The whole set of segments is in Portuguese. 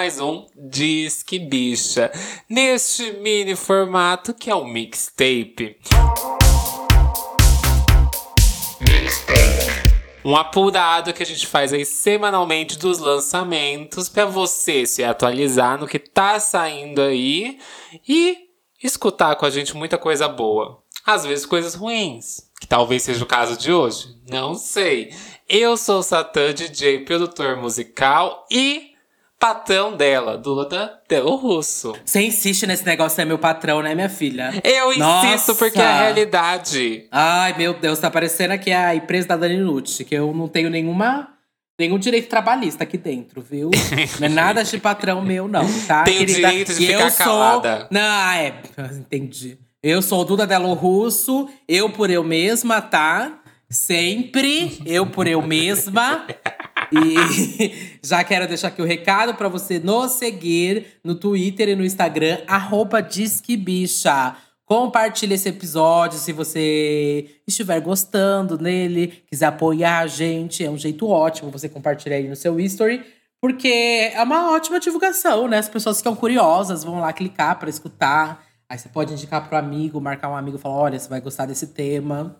mais um Disque Bicha, neste mini formato que é o mixtape. Um apurado que a gente faz aí semanalmente dos lançamentos para você se atualizar no que tá saindo aí e escutar com a gente muita coisa boa. Às vezes coisas ruins, que talvez seja o caso de hoje, não sei. Eu sou o Satã, DJ, produtor musical e patrão dela, Duda Delo Russo. Você insiste nesse negócio ser meu patrão, né, minha filha? Eu Nossa. insisto porque é a realidade. Ai, meu Deus, tá parecendo aqui a empresa da Dani Nucci, que eu não tenho nenhuma nenhum direito trabalhista aqui dentro, viu? Não é nada de patrão meu, não, tá? Tem o direito de ficar calada. Sou... Não, é, entendi. Eu sou Duda Delo Russo, eu por eu mesma, tá? Sempre eu por eu mesma. E já quero deixar aqui o recado para você nos seguir no Twitter e no Instagram, arroba Disquebicha. Compartilhe esse episódio se você estiver gostando dele, quiser apoiar a gente. É um jeito ótimo você compartilhar aí no seu history. Porque é uma ótima divulgação, né? As pessoas ficam curiosas, vão lá clicar para escutar. Aí você pode indicar pro amigo, marcar um amigo e falar: olha, você vai gostar desse tema.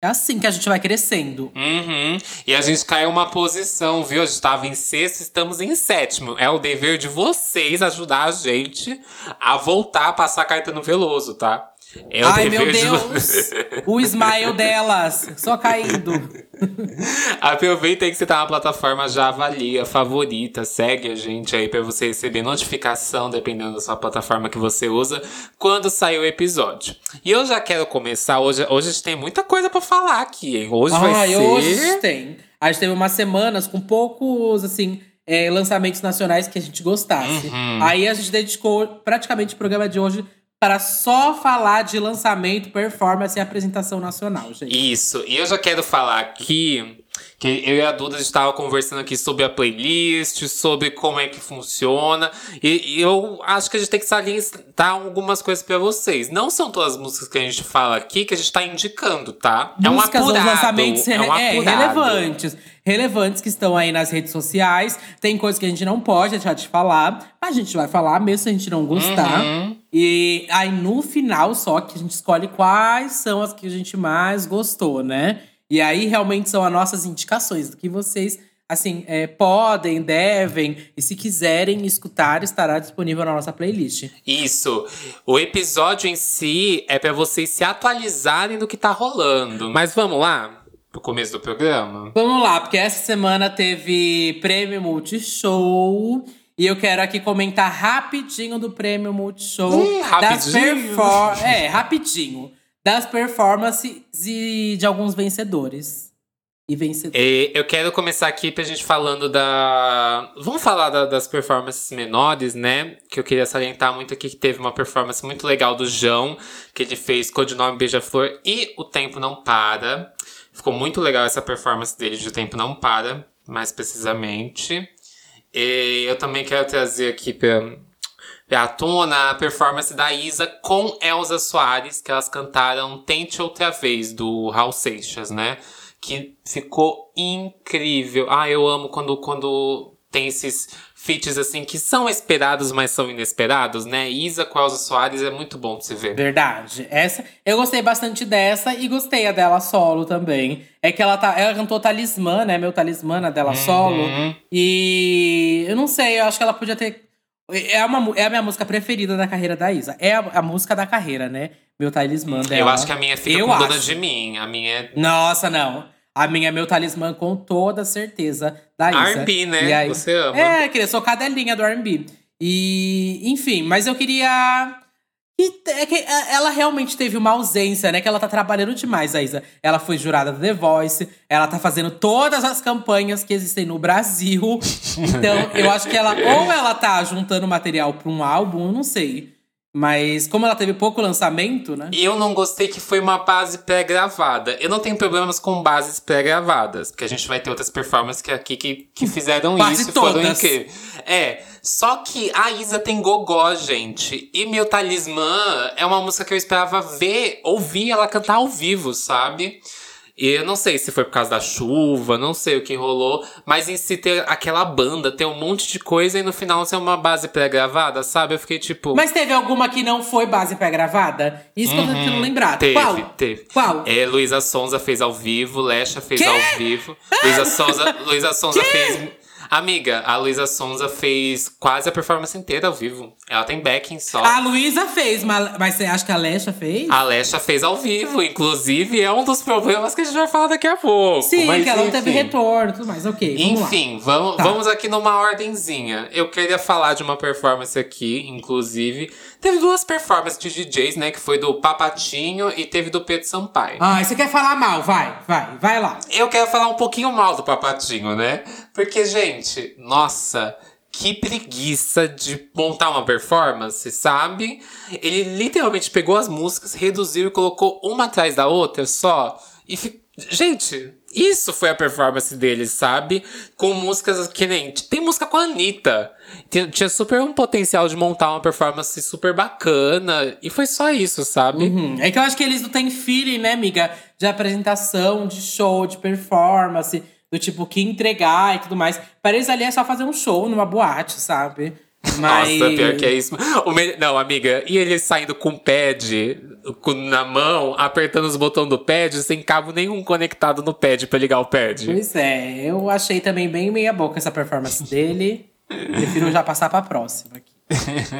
É assim que a gente vai crescendo. Uhum. E a gente caiu uma posição, viu? A gente estava em sexto, estamos em sétimo. É o dever de vocês ajudar a gente a voltar a passar Caetano Veloso, tá? É Ai, meu Deus! o smile delas, só caindo. Aproveita aí que você tá na plataforma, já avalia, favorita, segue a gente aí para você receber notificação, dependendo da sua plataforma que você usa, quando sair o episódio. E eu já quero começar, hoje, hoje a gente tem muita coisa para falar aqui, hein? Hoje vai ser... hoje tem. A gente teve umas semanas com poucos, assim, é, lançamentos nacionais que a gente gostasse. Uhum. Aí a gente dedicou praticamente o programa de hoje para só falar de lançamento, performance e apresentação nacional, gente. Isso. E eu já quero falar aqui que eu e a Duda estava conversando aqui sobre a playlist, sobre como é que funciona. E, e eu acho que a gente tem que salientar algumas coisas para vocês. Não são todas as músicas que a gente fala aqui que a gente está indicando, tá? É músicas um apurado, lançamentos é, um é, relevantes. Relevantes que estão aí nas redes sociais. Tem coisas que a gente não pode deixar de falar, mas a gente vai falar mesmo se a gente não gostar. Uhum. E aí, no final, só que a gente escolhe quais são as que a gente mais gostou, né? E aí realmente são as nossas indicações do que vocês assim, é, podem, devem, e se quiserem escutar, estará disponível na nossa playlist. Isso. O episódio em si é para vocês se atualizarem do que tá rolando. Mas vamos lá? Pro começo do programa? Vamos lá, porque essa semana teve prêmio Multishow. E eu quero aqui comentar rapidinho do prêmio Multishow. Hum, rapidinho? É, rapidinho das performances e de alguns vencedores. E vencedores. E eu quero começar aqui pra gente falando da. Vamos falar da, das performances menores, né? Que eu queria salientar muito aqui que teve uma performance muito legal do João, que ele fez Codinome Beija-Flor e O Tempo Não Para. Ficou muito legal essa performance dele de O Tempo Não Para, mais precisamente. E eu também quero trazer aqui pra, tona a performance da Isa com Elza Soares, que elas cantaram Tente Outra Vez, do Raul Seixas, né? Que ficou incrível. Ah, eu amo quando, quando tem esses feats assim que são esperados, mas são inesperados, né? Isa com Elza Soares é muito bom de se ver. Verdade. Essa, eu gostei bastante dessa e gostei a dela solo também. É que ela tá, ela cantou Talismã, né? Meu talismã dela uhum. solo. E eu não sei, eu acho que ela podia ter é, uma, é a minha música preferida da carreira da Isa. É a, a música da carreira, né? Meu talismã dela. Eu acho que a minha fica eu com dona de mim. A minha. É Nossa, não. A minha é meu talismã com toda certeza da Isa. R&B, né? Aí, Você ama. É, queria sou cadelinha do R&B. E, enfim, mas eu queria e é que é, ela realmente teve uma ausência, né? Que ela tá trabalhando demais, a Isa. Ela foi jurada do The Voice, ela tá fazendo todas as campanhas que existem no Brasil. Então, eu acho que ela, ou ela tá juntando material pra um álbum, eu não sei. Mas como ela teve pouco lançamento, né? Eu não gostei que foi uma base pré-gravada. Eu não tenho problemas com bases pré-gravadas, porque a gente vai ter outras performances que aqui que, que fizeram isso todas. foram incríveis. É, só que a Isa tem gogó, gente. E Meu Talismã é uma música que eu esperava ver, ouvir ela cantar ao vivo, sabe? E eu não sei se foi por causa da chuva, não sei o que rolou, mas em si ter aquela banda, ter um monte de coisa e no final ser uma base pré-gravada, sabe? Eu fiquei tipo. Mas teve alguma que não foi base pré-gravada? Isso que eu tô tentando lembrar. Teve, Qual? teve. Qual? É, Luísa Sonza fez ao vivo, Lecha fez Quê? ao vivo. Luísa Sonza, Luísa Sonza fez. Amiga, a Luísa Sonza fez quase a performance inteira ao vivo. Ela tem backing só. A Luísa fez, mas, você acha que a Alexa fez? A Lesha fez ao vivo, inclusive é um dos problemas que a gente vai falar daqui a pouco. Sim, mas que ela não teve enfim. retorno tudo mais. Ok, vamos lá. Enfim, vamos, Tá. vamos aqui numa ordenzinha. Eu queria falar de uma performance aqui, inclusive. Teve duas performances de DJs, né? Que foi do Papatinho e teve do Pedro Sampaio. Ah, você quer falar mal? Vai, vai, vai lá. Eu quero falar um pouquinho mal do Papatinho, né? Porque, gente, nossa, que preguiça de montar uma performance, sabe? Ele literalmente pegou as músicas, reduziu e colocou uma atrás da outra só. E fi... Gente, isso foi a performance dele, sabe? Com músicas que nem. Tem música com a Anitta. Tinha, super um potencial de montar uma performance super bacana. E foi só isso, sabe? Hum, É que eu acho que eles não têm feeling, né, amiga? De apresentação, de show, de performance, do tipo, que entregar e tudo mais. Para eles ali é só fazer um show numa boate, sabe? Mas. Nossa, pior que é isso. O me- Não, amiga, e ele saindo com o pad com- na mão, apertando os botões do pad, sem cabo nenhum conectado no pad pra ligar o pad. Pois é, eu achei também bem meia boca essa performance dele. Prefiro já passar pra próxima aqui.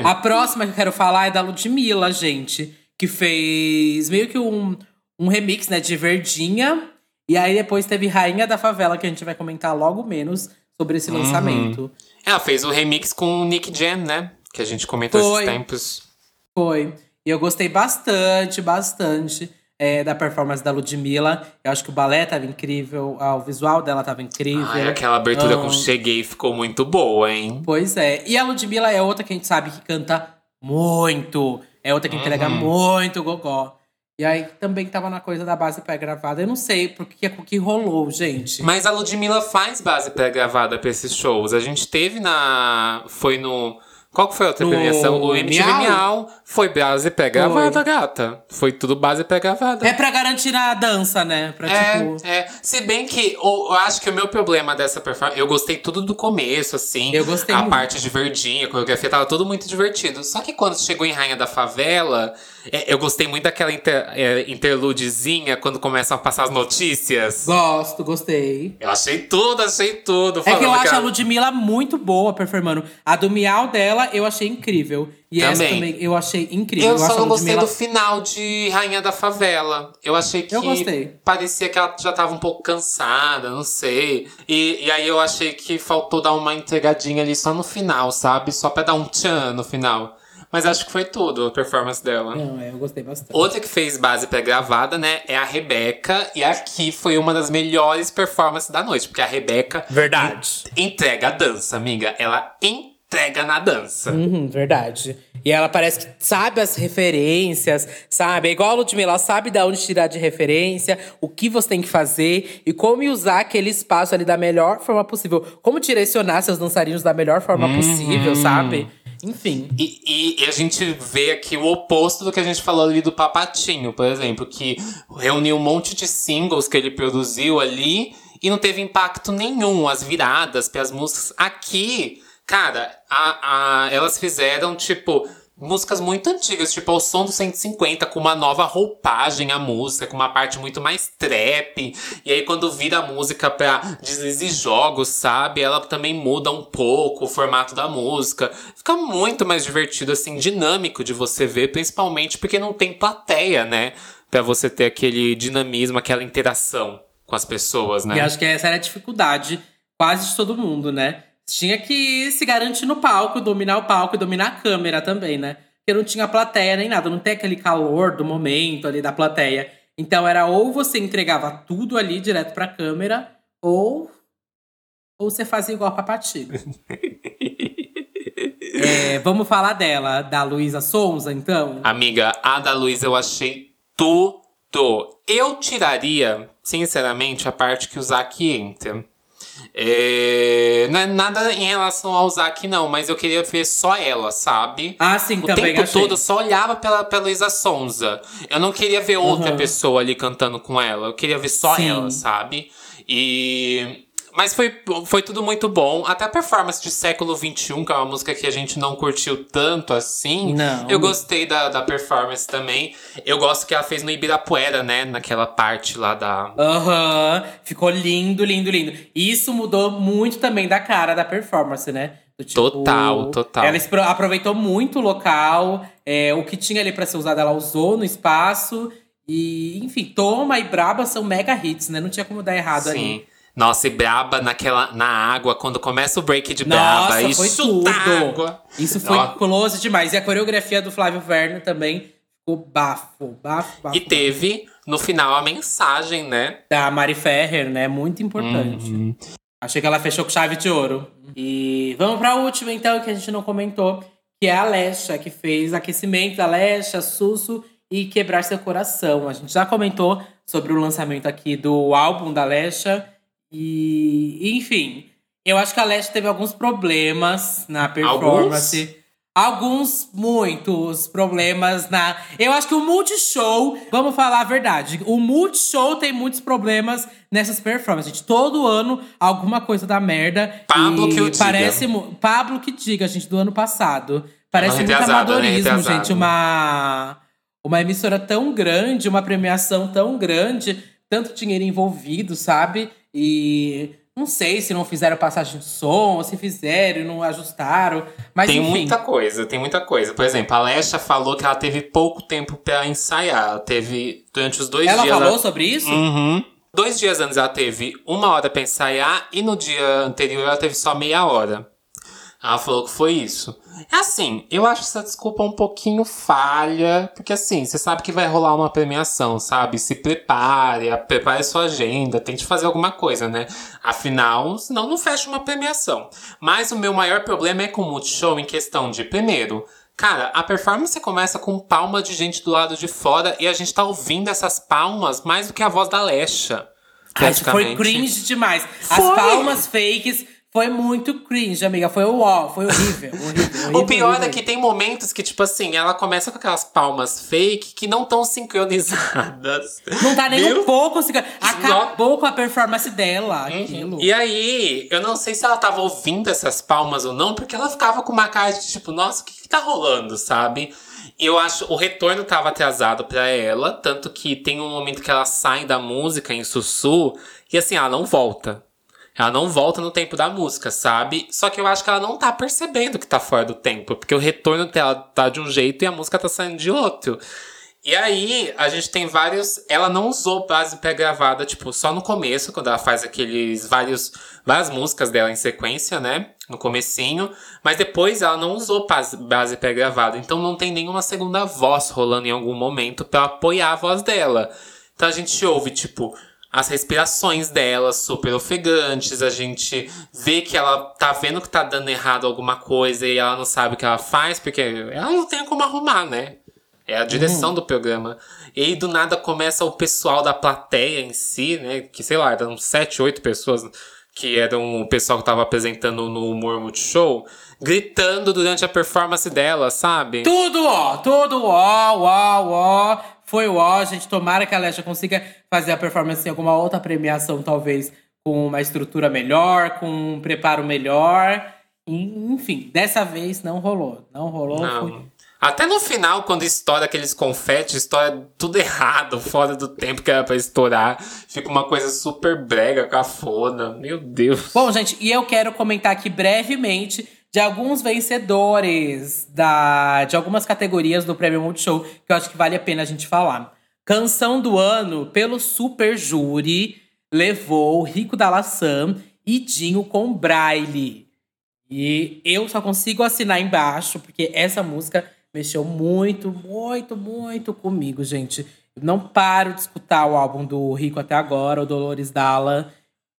A próxima que eu quero falar é da Ludmilla, gente. Que fez meio que um, um remix, né, de Verdinha. E aí depois teve Rainha da Favela, que a gente vai comentar logo menos sobre esse Uhum. lançamento. Ela fez o remix com o Nick Jam, né? Que a gente comentou Foi. esses tempos. Foi. E eu gostei bastante, bastante é, da performance da Ludmilla. Eu acho que o balé tava incrível, o visual dela tava incrível. Ai, aquela abertura Ah. com Cheguei ficou muito boa, hein? Pois é. E a Ludmilla é outra que a gente sabe que canta muito. É outra que entrega muito gogó. E aí também tava na coisa da base pré-gravada. Eu não sei por que, que rolou, gente. Mas a Ludmilla faz base pré-gravada pra esses shows. A gente teve na. Foi no. Qual que foi a outra No premiação? O MTV Miau? Miau. Foi base pré-gravada, gata. Foi tudo base pré-gravada. É pra garantir a dança, né? Pra tipo. É, é. Se bem que o- eu acho que o meu problema dessa performance. Eu gostei tudo do começo, assim. Eu gostei A muito. parte de verdinha, a coreografia tava tudo muito divertido. Só que quando chegou em Rainha da Favela, é, eu gostei muito daquela inter, é, interludezinha quando começam a passar as notícias. Gosto, gostei. Eu achei tudo, achei tudo. É que eu acho a ela- Ludmilla muito boa performando. A do Miau dela eu achei incrível. E essa Também. também eu achei incrível. Eu acho só a não gostei Ludmilla- do final de Rainha da Favela. Eu achei que Eu gostei. parecia que ela já tava um pouco cansada, não sei. E, e aí eu achei que faltou dar uma entregadinha ali só no final, sabe? Só pra dar um tchan no final. Mas acho que foi tudo a performance dela. Não, é, eu gostei bastante. Outra que fez base pré-gravada, né, é a Rebeca. E aqui foi uma das melhores performances da noite. Porque a Rebeca Verdade. entrega a dança, amiga. Ela entrega na dança. Uhum, verdade. E ela parece que sabe as referências, sabe? É igual a Ludmilla, ela sabe de onde tirar de referência, o que você tem que fazer e como usar aquele espaço ali da melhor forma possível. Como direcionar seus dançarinos da melhor forma possível, sabe? Enfim. E, e- e a gente vê aqui o oposto do que a gente falou ali do Papatinho, por exemplo, que reuniu um monte de singles que ele produziu ali e não teve impacto nenhum. As viradas para as músicas. Aqui, cara, a, a- elas fizeram, tipo. Músicas muito antigas, tipo o som do 150, com uma nova roupagem a música, com uma parte muito mais trap. E aí, quando vira a música pra deslizes jogos, sabe? Ela também muda um pouco o formato da música. Fica muito mais divertido, assim, dinâmico de você ver, principalmente porque não tem plateia, né? Pra você ter aquele dinamismo, aquela interação com as pessoas, né? E acho que essa era a dificuldade quase de todo mundo, né? Tinha que se garantir no palco, dominar o palco e dominar a câmera também, né? Porque não tinha plateia nem nada, não tem aquele calor do momento ali da plateia. Então era ou você entregava tudo ali direto pra câmera, ou ou você fazia igual a Papatinho. É, vamos falar dela, da Luísa Sonza, então? Amiga, a da Luísa eu achei tudo. Eu tiraria, sinceramente, a parte que o Zac entra. É, não é nada em relação ao Zack, não, mas eu queria ver só ela, sabe? Ah, sim, o também tempo achei. todo eu só olhava pela, pela Luísa Sonza. Eu não queria ver outra Uhum. pessoa ali cantando com ela. Eu queria ver só Sim. ela, sabe? E. Mas foi, foi tudo muito bom. Até a performance de século XXI, que é uma música que a gente não curtiu tanto assim. Não. Eu gostei da, da performance também. Eu gosto que ela fez no Ibirapuera, né? Naquela parte lá da. Aham, ficou lindo, lindo, lindo. E Isso mudou muito também da cara da performance, né? Do tipo, Total, total. Ela aproveitou muito o local, é, o que tinha ali pra ser usado, ela usou no espaço. E, enfim, Toma e Braba são mega hits, né? Não tinha como dar errado Sim. ali. Nossa, e Braba naquela, na água, quando começa o break de Braba Nossa, e foi chuta tudo. água. Isso foi Ó, close demais. E a coreografia do Flávio Verno também ficou bafo, bafo, bafo. E teve, no final, a mensagem, né? Da Mari Ferrer, né? Muito importante. Uhum. Achei que ela fechou com chave de ouro. E vamos pra última, então, que a gente não comentou, que é a Alexa, que fez aquecimento da Alexa, Susso e Quebrar Seu Coração. A gente já comentou sobre o lançamento aqui do álbum da Alexa. E, enfim, eu acho que a Alexa teve alguns problemas na performance. Alguns, muitos problemas na. Eu acho que o Multishow, vamos falar a verdade, o Multishow tem muitos problemas nessas performances. Gente, todo ano alguma coisa dá merda. Pablo e que diga. parece mu- Pablo que diga, gente, do ano passado. Parece Ano muito ano amadorismo, gente. Uma, uma emissora tão grande, uma premiação tão grande, tanto dinheiro envolvido, sabe? E não sei se não fizeram passagem de som, ou se fizeram e não ajustaram. Mas Tem enfim. muita coisa, tem muita coisa. Por exemplo, a Alexa falou que ela teve pouco tempo pra ensaiar. Ela teve, durante os dois Ela dias. falou sobre isso? Uhum. Dois dias antes ela teve uma hora pra ensaiar e no dia anterior ela teve só meia hora. Ela falou que foi isso. É assim, eu acho essa desculpa um pouquinho falha, porque assim, você sabe que vai rolar uma premiação, sabe? Se prepare, a- prepare sua agenda, tente fazer alguma coisa, né? Afinal, senão não fecha uma premiação. Mas o meu maior problema é com o Multishow em questão de, primeiro, Cara, a performance começa com palma de gente do lado de fora e a gente tá ouvindo essas palmas mais do que a voz da Lesha. Ai, foi cringe demais. As Foi. palmas fakes foi muito cringe, amiga. Foi o ó, foi horrível. horrível, horrível O pior horrível. é que tem momentos que, tipo assim, ela começa com aquelas palmas fake que não estão sincronizadas. Não tá nem Viu? um pouco. se- Acabou com a performance dela. Aquilo. Uhum. E aí, eu não sei se ela tava ouvindo essas palmas ou não, porque ela ficava com uma cara de tipo, nossa, o que, que tá rolando, sabe? E eu acho o retorno tava atrasado pra ela, tanto que tem um momento que ela sai da música em sussu e assim, ela não volta. Ela não volta no tempo da música, sabe? Só que eu acho que ela não tá percebendo que tá fora do tempo, porque o retorno dela tá de um jeito e a música tá saindo de outro. E aí, a gente tem vários. Ela não usou base pré-gravada, tipo, só no começo, quando ela faz aqueles vários. várias músicas dela em sequência, né? No comecinho. Mas depois ela não usou base, pré-gravada. Então não tem nenhuma segunda voz rolando em algum momento pra apoiar a voz dela. Então a gente ouve, tipo, as respirações dela super ofegantes, a gente vê que ela tá vendo que tá dando errado alguma coisa e ela não sabe o que ela faz, porque ela não tem como arrumar, né? É a direção do programa. E aí, do nada, começa o pessoal da plateia em si, né? Que, sei lá, eram sete, oito pessoas que eram o pessoal que tava apresentando no Humor Multishow, gritando durante a performance dela, sabe? Tudo ó, tudo ó, ó, ó. Foi o ó, gente. Tomara que a Alexa consiga fazer a performance em alguma outra premiação, talvez com uma estrutura melhor, com um preparo melhor. Enfim, dessa vez não rolou. Não rolou. Foi... Não. Até no final, quando estoura aqueles confetes, estoura tudo errado, fora do tempo que era pra estourar. Fica uma coisa super brega, cafona. Meu Deus. Bom, gente, e eu quero comentar aqui brevemente de alguns vencedores da, de algumas categorias do Prêmio Multishow que eu acho que vale a pena a gente falar. Canção do ano, pelo Super Júri, levou Rico da Laçã e Dinho com Braille. E eu só consigo assinar embaixo, porque essa música mexeu muito, muito, muito comigo, gente. Eu não paro de escutar o álbum do Rico até agora, o Dolores Dalla.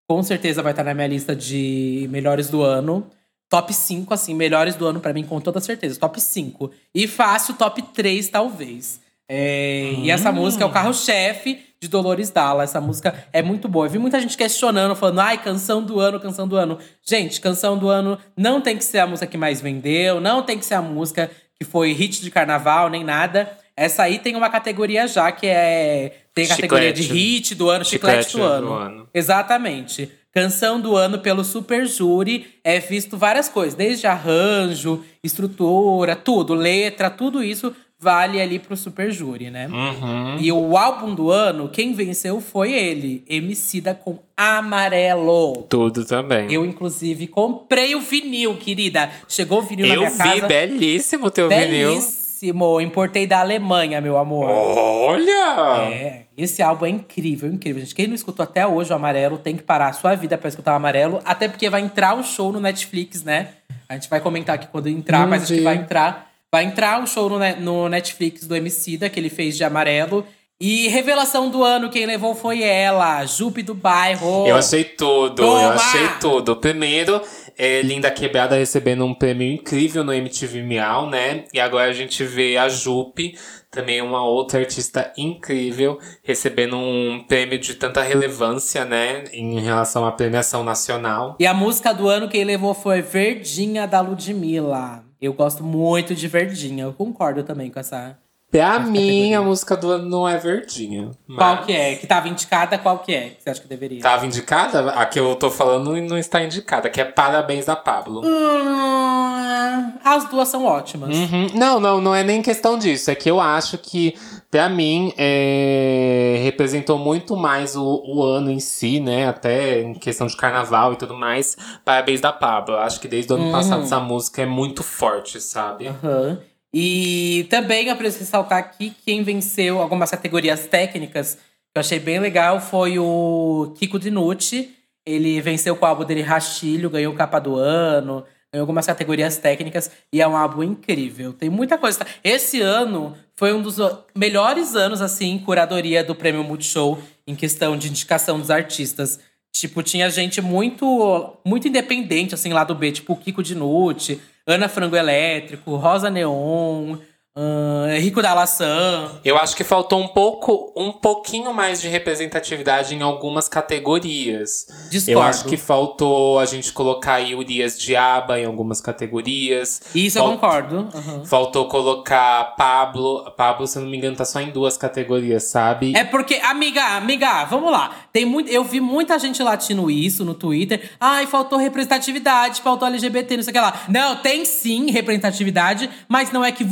Com certeza vai estar na minha lista de melhores do ano. Top 5, assim, melhores do ano pra mim, com toda certeza. Top 5. E fácil, top 3, talvez. É, E essa música é o carro-chefe de Dolores Dalla. Essa música é muito boa. Eu vi muita gente questionando, falando, ai, canção do ano, canção do ano. Gente, canção do ano não tem que ser a música que mais vendeu, não tem que ser a música que foi hit de carnaval, nem nada. Essa aí tem uma categoria já, que é. Tem a categoria de hit do ano, chiclete, Chiclete do, ano. do ano. Exatamente. Canção do ano pelo Super Júri é visto várias coisas, desde arranjo, estrutura, tudo, letra, tudo isso vale ali pro Super Júri, né? Uhum. E o álbum do ano, quem venceu foi ele, Emicida com Amarelo. Tudo também. Eu, inclusive, comprei o vinil, querida. Chegou o vinil na Eu minha vi, casa. belíssimo o teu vinil. Belíssimo. Importei da Alemanha, meu amor. Olha! É, esse álbum é incrível, incrível. Gente, quem não escutou até hoje o Amarelo tem que parar a sua vida pra escutar o Amarelo. Até porque vai entrar o show no Netflix, né? A gente vai comentar aqui quando entrar, Não mas acho que vai entrar. Vai entrar o show no, no Netflix do Emicida, que ele fez de Amarelo. E revelação do ano, quem levou foi ela, Jupe do Bairro. Eu achei tudo, eu Toma! achei tudo. Primeiro, é, Linda Quebrada recebendo um prêmio incrível no MTV Miau, né? E agora a gente vê a Jupe, também uma outra artista incrível, recebendo um prêmio de tanta relevância, né? Em relação à premiação nacional. E a música do ano quem levou foi Verdinha da Ludmilla. Eu gosto muito de Verdinha, eu concordo também com essa. Pra mim, a música do ano não é verdinha. Qual mas- que é? Que tava indicada, qual que é? Que você acha que deveria? Tava indicada? A que eu tô falando não está indicada, que é Parabéns da Pablo. Hum, as duas são ótimas. Uhum. Não, não, não é nem questão disso. É que eu acho que, pra mim, é, representou muito mais o, o ano em si, né? Até em questão de carnaval e tudo mais. Parabéns da Pablo. Acho que desde o ano passado essa música é muito forte, sabe? Aham. E também eu preciso ressaltar aqui que quem venceu algumas categorias técnicas que eu achei bem legal foi o Kiko Dinucci. Ele venceu com o álbum dele Rastilho, ganhou capa do ano, ganhou algumas categorias técnicas e é um álbum incrível. Tem muita coisa. Esse ano foi um dos melhores anos, assim, curadoria do Prêmio Multishow em questão de indicação dos artistas. Tipo, tinha gente muito muito independente, assim, lá do B, tipo o Kiko Dinucci, Ana Frango Elétrico, Rosa Neon, ahn, Rico da Laçã. Eu acho que faltou um pouco, um pouquinho mais de representatividade em algumas categorias. Discordo. Eu acho que faltou a gente colocar aí Urias de Aba em algumas categorias. Isso eu Fal- concordo. aham. Faltou colocar Pablo. Pablo, se eu não me engano, tá só em duas categorias, sabe? É porque, amiga, amiga, vamos lá. Tem muito, eu vi muita gente latino isso no Twitter. Ai, faltou representatividade, faltou LGBT, não sei o que lá. Não, tem sim representatividade, mas não é que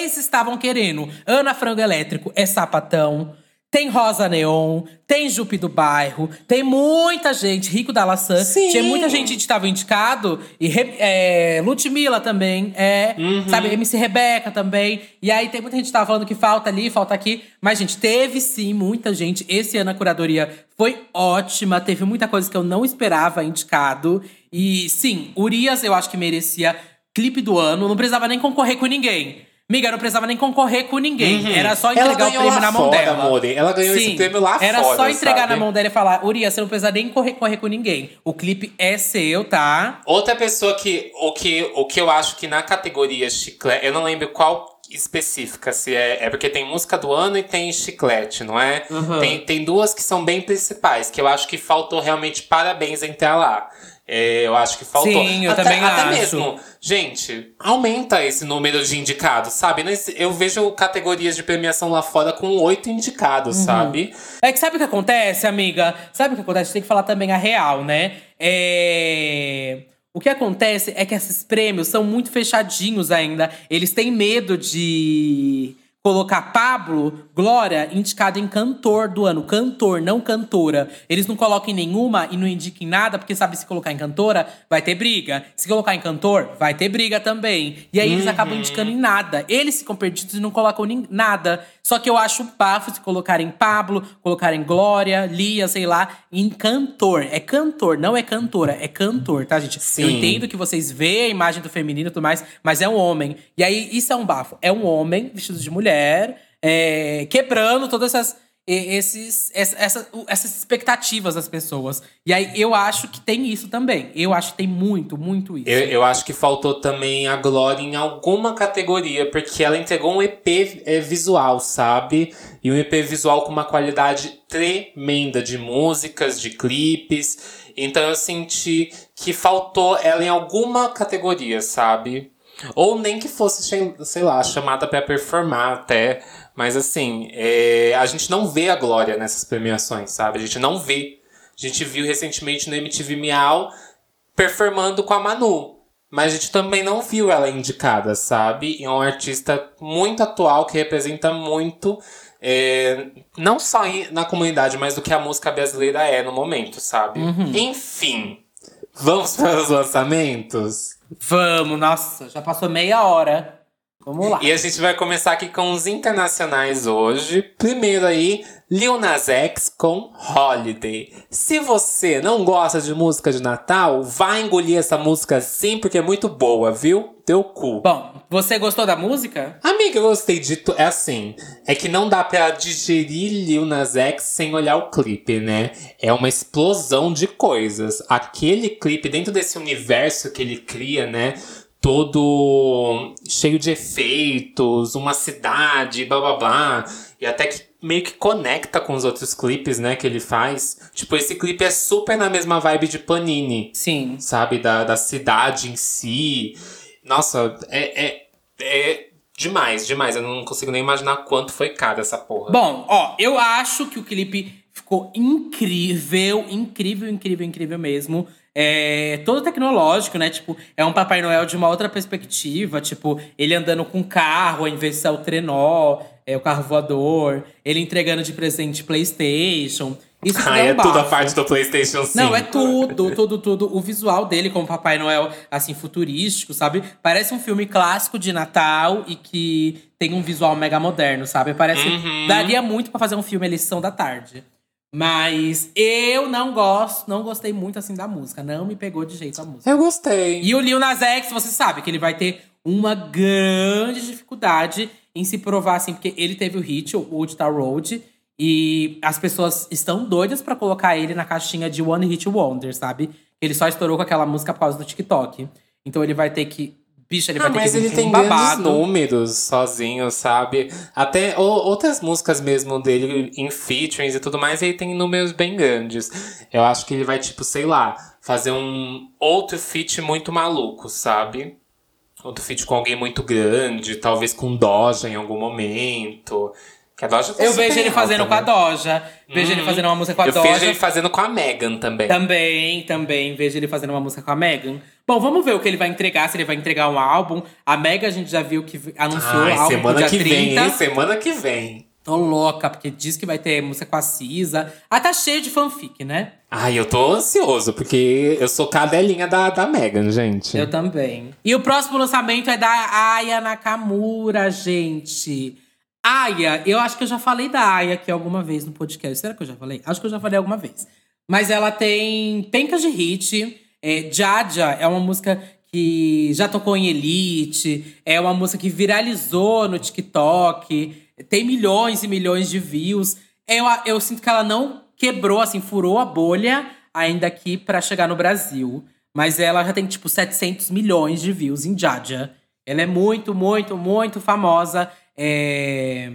vocês estavam querendo. Ana Frango Elétrico é sapatão. Tem Rosa Neon, tem Jupe do Bairro, tem muita gente, Rico da Laçã. Sim. Tinha muita gente que estava indicado. E é, Ludmilla também, é. Sabe, MC Rebeca também. E aí tem muita gente que tava falando que falta ali, falta aqui. Mas, gente, teve sim muita gente. Esse ano a curadoria foi ótima. Teve muita coisa que eu não esperava indicado. E sim, Urias eu acho que merecia clipe do ano. Não precisava nem concorrer com ninguém. Miga, não precisava nem concorrer com ninguém. Era só Uhum. Entregar o prêmio na mão fora, dela. Ela ganhou esse Sim, prêmio lá Era fora, só entregar sabe? na mão dela e falar: Urias, você não precisa nem correr, correr com ninguém. O clipe é seu, tá? Outra pessoa que o, que. o que eu acho que na categoria chiclete. Eu não lembro qual específica, se é. É porque tem música do ano e tem chiclete, não é? Uhum. Tem, tem duas que são bem principais, que eu acho que faltou realmente parabéns entrar lá. É, eu acho que faltou. Sim, eu até, também até acho. mesmo, gente, aumenta esse número de indicados, sabe? Eu vejo categorias de premiação lá fora com oito indicados, Uhum. sabe? É que sabe o que acontece, amiga? Sabe o que acontece? Tem que falar também a real, né? É. O que acontece é que esses prêmios são muito fechadinhos ainda. Eles têm medo de colocar Pablo, Glória, indicado em cantor do ano. Cantor, não cantora. Eles não colocam em nenhuma e não indicam em nada, porque sabe, se colocar em cantora, vai ter briga. Se colocar em cantor, vai ter briga também. E aí eles acabam indicando em nada. Eles ficam perdidos e não colocam nem nada. Só que eu acho bafo se colocarem Pablo, colocarem Glória, Lia, sei lá, em cantor. É cantor, não é cantora, é cantor, tá, gente? Eu Sim. entendo que vocês veem a imagem do feminino e tudo mais, mas é um homem. E aí, isso é um bafo. É um homem vestido de mulher, é, quebrando todas essas esses, essa, essas expectativas das pessoas. E aí eu acho que tem isso também. Eu acho que tem muito, muito isso. Eu, eu acho que faltou também a Glória em alguma categoria, porque ela entregou um EP é, visual, sabe? E um EP visual com uma qualidade tremenda de músicas, de clipes. Então eu senti que faltou ela em alguma categoria, sabe? Ou nem que fosse, sei lá, chamada para performar até. Mas assim, é, a gente não vê a Glória nessas premiações, sabe? A gente não vê. A gente viu recentemente no MTV Miau performando com a Manu. Mas a gente também não viu ela indicada, sabe? E é um artista muito atual que representa muito, é, não só na comunidade, mas do que a música brasileira é no momento, sabe? Uhum. Enfim, vamos para os lançamentos? Vamos, nossa, já passou meia hora. Vamos lá. E a gente vai começar aqui com os internacionais hoje. Primeiro aí, Lil Nas X com Holiday. Se você não gosta de música de Natal, vai engolir essa música sim, porque é muito boa, viu? Teu cu. Bom, você gostou da música? Amiga, eu gostei de tudo. É assim, é que não dá pra digerir Lil Nas X sem olhar o clipe, né? É uma explosão de coisas. Aquele clipe, dentro desse universo que ele cria, né? todo cheio de efeitos, uma cidade, blá blá blá. E até que meio que conecta com os outros clipes, né, que ele faz. Tipo, esse clipe é super na mesma vibe de Panini. Sim. Sabe? Da, da cidade em si. Nossa, é, é, é demais, demais. Eu não consigo nem imaginar quanto foi caro essa porra. Bom, ó, eu acho que o clipe ficou incrível, incrível, incrível, incrível mesmo é todo tecnológico, né? Tipo, é um Papai Noel de uma outra perspectiva. Tipo, ele andando com carro ao invés de ser o trenó, é o carro voador. Ele entregando de presente PlayStation. Isso ah, é, é tudo a parte do PlayStation 5. Não, é tudo, tudo, tudo. O visual dele como Papai Noel, assim, futurístico, sabe? Parece um filme clássico de Natal e que tem um visual mega moderno, sabe? Parece. Uhum. Daria muito para fazer um filme Lição da Tarde. Mas eu não gosto, não gostei muito assim da música. Não me pegou de jeito a música. Eu gostei. E o Lil Nas X, você sabe que ele vai ter uma grande dificuldade em se provar assim, porque ele teve o hit, o Old Town Road, e as pessoas estão doidas para colocar ele na caixinha de One Hit Wonder, sabe? Ele só estourou com aquela música por causa do TikTok. Então ele vai ter que Bicho, ele ah, vai ter mas que ele tem um babado. números sozinho, sabe? Até outras músicas mesmo dele em featurings e tudo mais, ele tem números bem grandes. Eu acho que ele vai, tipo, sei lá, fazer um outro feat muito maluco, sabe? Outro feat com alguém muito grande, talvez com Doja em algum momento. Que a Doja tá Eu vejo ele fazendo né? com a Doja. Vejo ele uhum. fazendo uma música com a eu Doja. Eu vejo ele fazendo com a Megan também. Também, também. Vejo ele fazendo uma música com a Megan. Bom, vamos ver o que ele vai entregar, se ele vai entregar um álbum. A Mega a gente já viu que anunciou Ai, o álbum semana dia que 30. vem, hein? Semana que vem. Tô louca, porque diz que vai ter música com a Cisa. Ah, tá cheio de fanfic, né? Ai, eu tô ansioso, porque eu sou cadelinha da, da Megan, gente. Eu também. E o próximo lançamento é da Aya Nakamura, gente. Aya, eu acho que eu já falei da Aya aqui alguma vez no podcast. Será que eu já falei? Acho que eu já falei alguma vez. Mas ela tem pencas de hit. É, Jaja é uma música que já tocou em Elite. É uma música que viralizou no TikTok. Tem milhões e milhões de views. Eu, eu sinto que ela não quebrou, assim, furou a bolha ainda aqui para chegar no Brasil. Mas ela já tem, tipo, 700 milhões de views em Jaja. Ela é muito, muito, muito famosa é,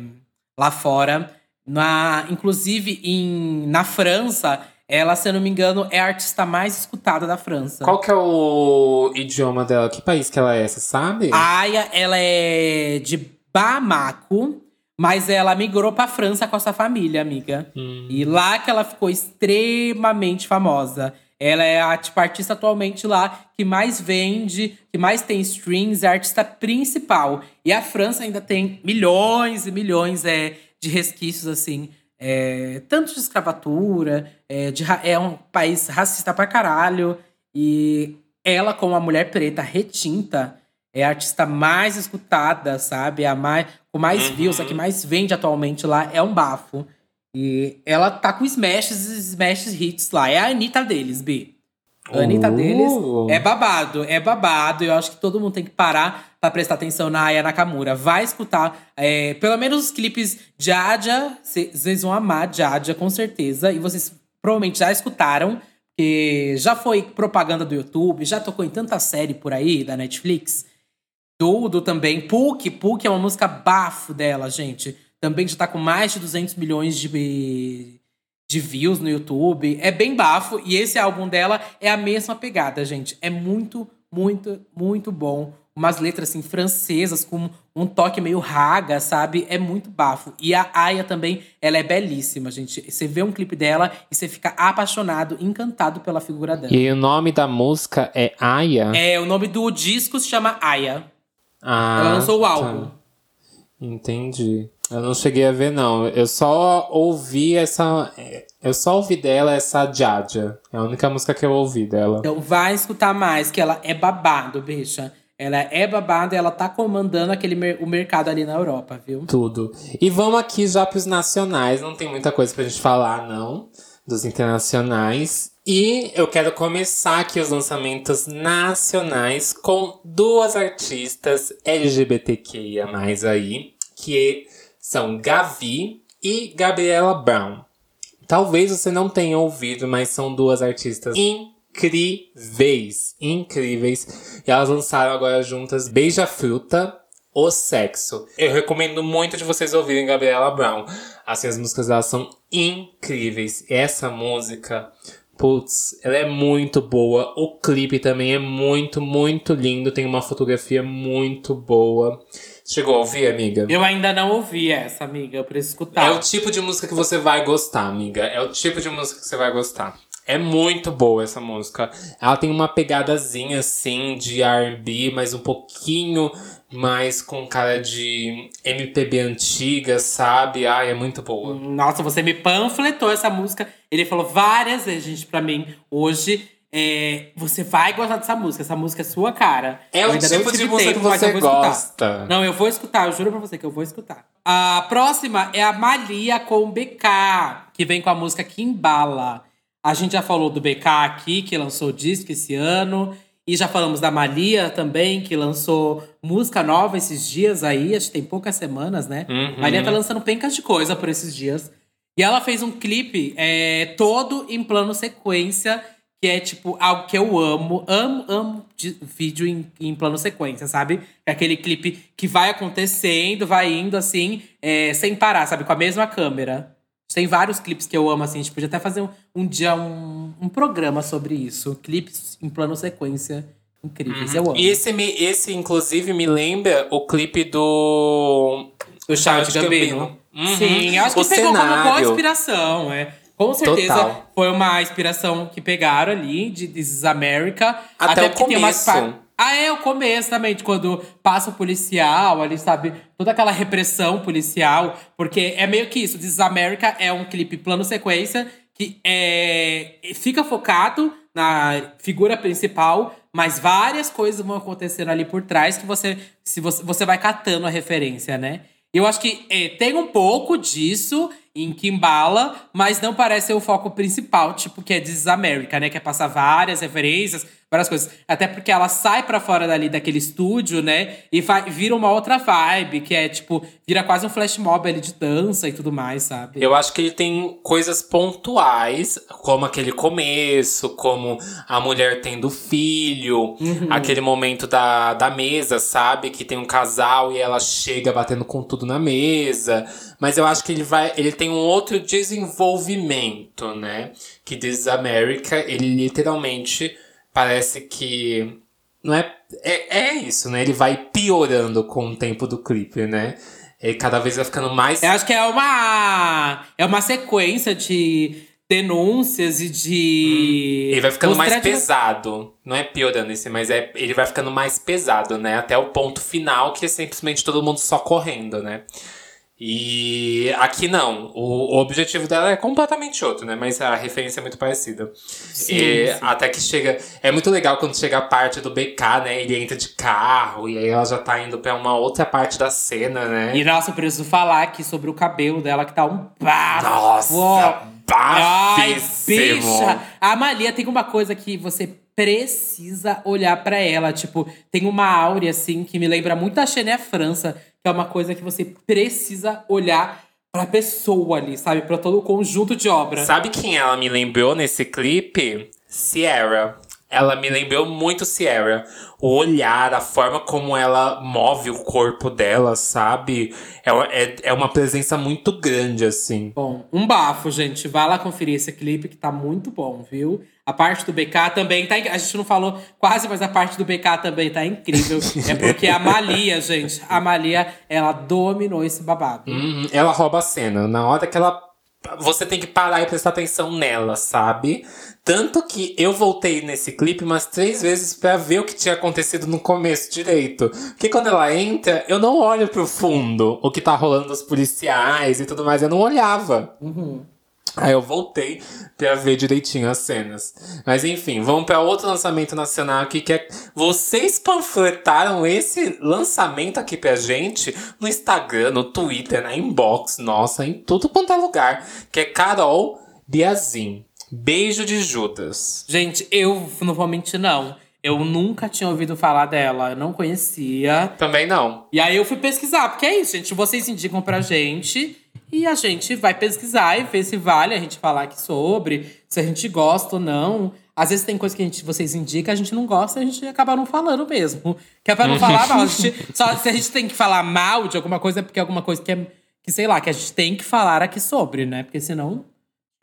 lá fora. Na, inclusive, em, na França, ela, se eu não me engano, é a artista mais escutada da França. Qual que é o idioma dela? Que país que ela é, você sabe? A Aya, ela é de Bamako. Mas ela migrou pra França com a sua família, amiga. Hum. E lá que ela ficou extremamente famosa. Ela é a tipo, artista atualmente lá que mais vende, que mais tem streams, é a artista principal. E a França ainda tem milhões e milhões é, de resquícios, assim, é, tanto de escravatura, é, de, é um país racista pra caralho. E ela, como uma mulher preta retinta, é a artista mais escutada, sabe? A mais, com mais uhum. views, a que mais vende atualmente lá, é um bafo. E ela tá com smashes e smashes hits lá. É a Anitta deles, B. A Anitta Uh. deles é babado, é babado. Eu acho que todo mundo tem que parar pra prestar atenção na Aya Nakamura. Vai escutar, é, pelo menos os clipes de Adja. Vocês vão amar Adja, com certeza. E vocês provavelmente já escutaram, que já foi propaganda do YouTube, já tocou em tanta série por aí da Netflix. Tudo também. Puck, Puck é uma música bafo dela, gente. Também já tá com mais de 200 milhões de, de views no YouTube. É bem bafo. E esse álbum dela é a mesma pegada, gente. É muito, muito, muito bom. Umas letras assim francesas com um toque meio raga, sabe? É muito bafo. E a Aya também, ela é belíssima, gente. Você vê um clipe dela e você fica apaixonado, encantado pela figura dela. E o nome da música é Aya? É, o nome do disco se chama Aya. Ah, Ela lançou o tá. álbum. Entendi. Eu não cheguei a ver, não. Eu só ouvi essa. Eu só ouvi dela essa Jaja. É a única música que eu ouvi dela. Então vai escutar mais, que ela é babado, bicha. Ela é babado e ela tá comandando aquele mer- o mercado ali na Europa, viu? Tudo. E vamos aqui já pros nacionais. Não tem muita coisa pra gente falar, não. Dos internacionais. E eu quero começar aqui os lançamentos nacionais com duas artistas LGBTQIA aí, que são Gavi e Gabriela Brown. Talvez você não tenha ouvido, mas são duas artistas incríveis. Incríveis. E elas lançaram agora juntas Beija Fruta, O Sexo. Eu recomendo muito de vocês ouvirem Gabriela Brown. Assim, as músicas delas são incríveis. E essa música, putz, ela é muito boa. O clipe também é muito, muito lindo. Tem uma fotografia muito boa. Chegou a ouvir, amiga? Eu ainda não ouvi essa, amiga. Eu preciso escutar. É o tipo de música que você vai gostar, amiga. É o tipo de música que você vai gostar. É muito boa essa música. Ela tem uma pegadazinha assim de R&B, mas um pouquinho mais com cara de MPB antiga, sabe? Ai, é muito boa. Nossa, você me panfletou essa música. Ele falou várias vezes, gente, pra mim, hoje. é, você vai gostar dessa música. Essa música é sua cara. É o tipo de música tempo, que você escutar. gosta. Não, eu vou escutar, eu juro pra você que eu vou escutar. A próxima é a Malia com BK, que vem com a música Kimbala. A gente já falou do BK aqui, que lançou disco esse ano. E já falamos da Malia também, que lançou música nova esses dias aí. Acho que tem poucas semanas, né? Uhum. Malia tá lançando pencas de coisa por esses dias. E ela fez um clipe é, todo em plano sequência, que é tipo algo que eu amo. Amo, amo de vídeo em, em plano sequência, sabe? É aquele clipe que vai acontecendo, vai indo assim, é, sem parar, sabe? Com a mesma câmera. Tem vários clipes que eu amo, assim. A gente podia até fazer um, um dia um, um programa sobre isso. Clipes em plano sequência incríveis. Eu amo. E esse, me- esse, inclusive, me lembra o clipe do. O Charles Gambino. Gambino. Uhum. Sim, eu acho que O pegou como boa cenário. inspiração, é. Com certeza Total. foi uma inspiração que pegaram ali de This is America. Até o tem umas começo. par- Ah, é, o começo também, de quando passa o policial ali, sabe? Toda aquela repressão policial. Porque é meio que isso. This is America é um clipe plano sequência que é, fica focado na figura principal, mas várias coisas vão acontecendo ali por trás que você, se você, você vai catando a referência, né? Eu acho que é, tem um pouco disso em Kimbala, mas não parece ser o foco principal, tipo, que é This is America, né? Que é passar várias referências, várias coisas. Até porque ela sai pra fora dali daquele estúdio, né? E vai, vira uma outra vibe, que é tipo, vira quase um flash mob ali de dança e tudo mais, sabe? Eu acho que ele tem coisas pontuais, como aquele começo, como a mulher tendo filho, Uhum. aquele momento da, da mesa, sabe? Que tem um casal e ela chega batendo com tudo na mesa. Mas eu acho que ele vai. Ele tem um outro desenvolvimento, né? Que This is America, ele literalmente parece que. Não é, é. É isso, né? Ele vai piorando com o tempo do clipe, né? Ele cada vez vai ficando mais Eu acho que é uma. É uma sequência de denúncias e de. Ele vai ficando mais pesado. Não é piorando esse, mas é, ele vai ficando mais pesado, né? Até o ponto final, que é simplesmente todo mundo só correndo, né? E aqui não. O, o objetivo dela é completamente outro, né? Mas a referência é muito parecida. Sim, E sim. Até que chega. É muito legal quando chega a parte do BK, né? Ele entra de carro e aí ela já tá indo pra uma outra parte da cena, né? E nossa, eu preciso falar aqui sobre o cabelo dela, que tá um bafo. Nossa, Ó, Ai, bafíssimo. bicha! A Amalia tem uma coisa que você precisa olhar pra ela. Tipo, tem uma áurea, assim, que me lembra muito a Xenia França. Que é uma coisa que você precisa olhar pra pessoa ali, sabe? Pra todo o conjunto de obra. Sabe quem ela me lembrou nesse clipe? Sierra. Ela me lembrou muito Sierra. O olhar, a forma como ela move o corpo dela, sabe? É, é, é uma presença muito grande, assim. Bom, um bafo, gente. Vai lá conferir esse clipe que tá muito bom, viu? A parte do BK também tá. A gente não falou quase, mas a parte do BK também tá incrível. é porque a Malia, gente, a Malia, ela dominou esse babado. Uhum, ela rouba a cena. Na hora que ela. Você tem que parar e prestar atenção nela, sabe? Tanto que eu voltei nesse clipe umas três vezes pra ver o que tinha acontecido no começo direito. Porque quando ela entra, eu não olho pro fundo o que tá rolando dos policiais e tudo mais. Eu não olhava. Uhum. Aí eu voltei pra ver direitinho as cenas. Mas enfim, vamos pra outro lançamento nacional aqui que é. Vocês panfletaram esse lançamento aqui pra gente no Instagram, no Twitter, na inbox, nossa, em tudo quanto é lugar. Que é Carol Biazin. Beijo de Judas. Gente, eu não vou mentir, não. Eu nunca tinha ouvido falar dela, eu não conhecia. Também não. E aí eu fui pesquisar, porque é isso, gente. Vocês indicam pra gente e a gente vai pesquisar e ver se vale a gente falar aqui sobre, se a gente gosta ou não. Às vezes tem coisa que a gente, vocês indicam, a gente não gosta, a gente acaba não falando mesmo. Que é pra não falar mal. A gente, só, se a gente tem que falar mal de alguma coisa, é porque é alguma coisa que é. Que sei lá, que a gente tem que falar aqui sobre, né? Porque senão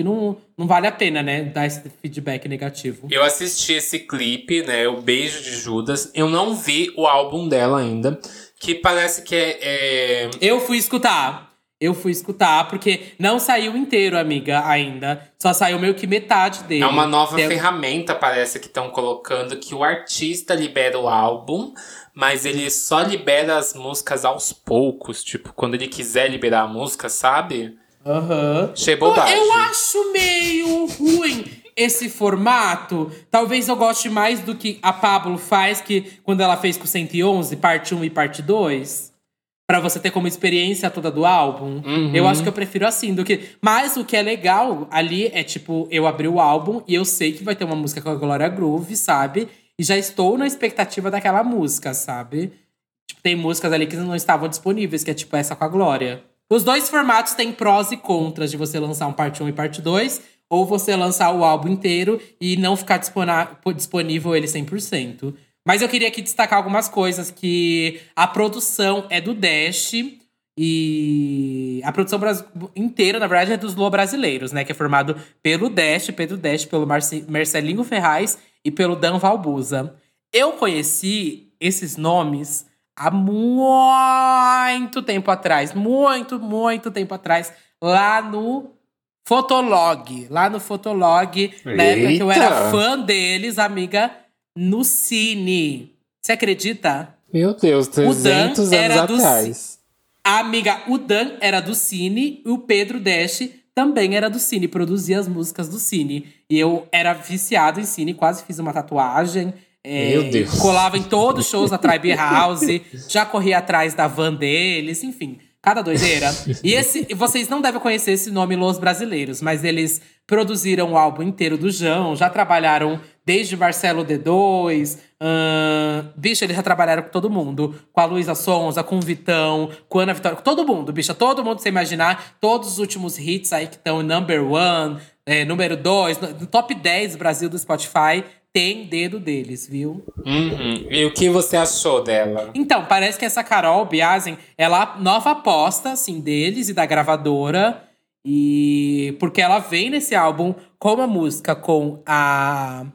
não, não vale a pena, né? Dar esse feedback negativo. Eu assisti esse clipe, né? O Beijo de Judas. Eu não vi o álbum dela ainda. Que parece que é. é... Eu fui escutar. Eu fui escutar, porque não saiu inteiro, amiga, ainda. Só saiu meio que metade dele. É uma nova Tem- ferramenta, parece que estão colocando, que o artista libera o álbum, mas ele só libera as músicas aos poucos. Tipo, quando ele quiser liberar a música, sabe? Aham. Achei bobagem. Eu acho meio ruim esse formato. Talvez eu goste mais do que a Pablo faz, que quando ela fez com o 111, parte 1 e parte 2. Pra você ter como experiência toda do álbum. Uhum. Eu acho que eu prefiro assim do que. Mas o que é legal ali é tipo, eu abri o álbum e eu sei que vai ter uma música com a Glória Groove, sabe? E já estou na expectativa daquela música, sabe? Tipo, tem músicas ali que não estavam disponíveis, que é tipo essa com a Glória. Os dois formatos têm prós e contras de você lançar um parte 1 e parte 2, ou você lançar o álbum inteiro e não ficar disponível ele 100%. Mas eu queria aqui destacar algumas coisas que a produção é do Dash e a produção inteira, na verdade, é dos Lua Brasileiros, né? Que é formado pelo Dash, Pedro Dash, pelo Marcelinho Ferraz e pelo Dan Valbuza. Eu conheci esses nomes há muito tempo atrás. Muito, muito tempo atrás. Lá no Fotolog. Lá no Fotolog. Na época que eu era Eita! fã deles, amiga, no Cine. Você acredita? Meu Deus, 300 anos era do atrás. A amiga, o Dan era do Cine e o Pedro Dash também era do Cine, produzia as músicas do Cine. E eu era viciado em Cine, quase fiz uma tatuagem. é, Meu Deus. Colava em todos os shows da Tribe House, já corria atrás da van deles, enfim. Cada doideira. E esse, vocês não devem conhecer esse nome Los Brasileiros, mas eles produziram o álbum inteiro do João, já trabalharam desde Marcelo D2, ahn, bicho, eles já trabalharam com todo mundo. Com a Luísa Sonza, com o Vitão, com a Ana Vitória, com todo mundo, bicha. Todo mundo, você imaginar, todos os últimos hits aí que estão number one, é, número dois, no top 10 Brasil do Spotify, tem dedo deles, viu? Uhum. E o que você achou dela? Então, parece que essa Carol Biasen, ela é nova aposta, assim, deles e da gravadora. E porque ela vem nesse álbum com uma música com a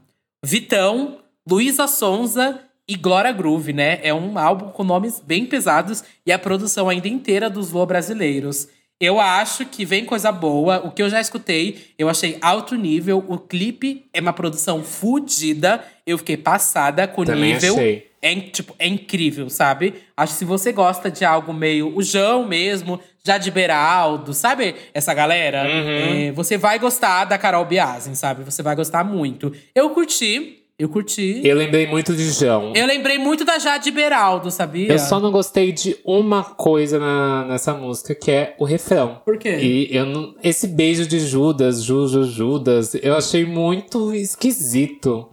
Vitão, Luísa Sonza e Glória Groove, né? É um álbum com nomes bem pesados e a produção ainda inteira dos Lô brasileiros. Eu acho que vem coisa boa. O que eu já escutei, eu achei alto nível. O clipe é uma produção fodida. Eu fiquei passada com o nível. achei. É, tipo, é incrível, sabe? Acho que se você gosta de algo meio o João mesmo, Jade Beraldo, sabe? Essa galera, Uhum. é, você vai gostar da Carol Biazin, sabe? Você vai gostar muito. Eu curti, Eu curti. Eu lembrei muito de João. Eu lembrei muito da Jade Beraldo, sabia? Eu só não gostei de uma coisa na, nessa música, que é o refrão. Por quê? E eu não, esse beijo de Judas, Juju, Judas, eu achei muito esquisito.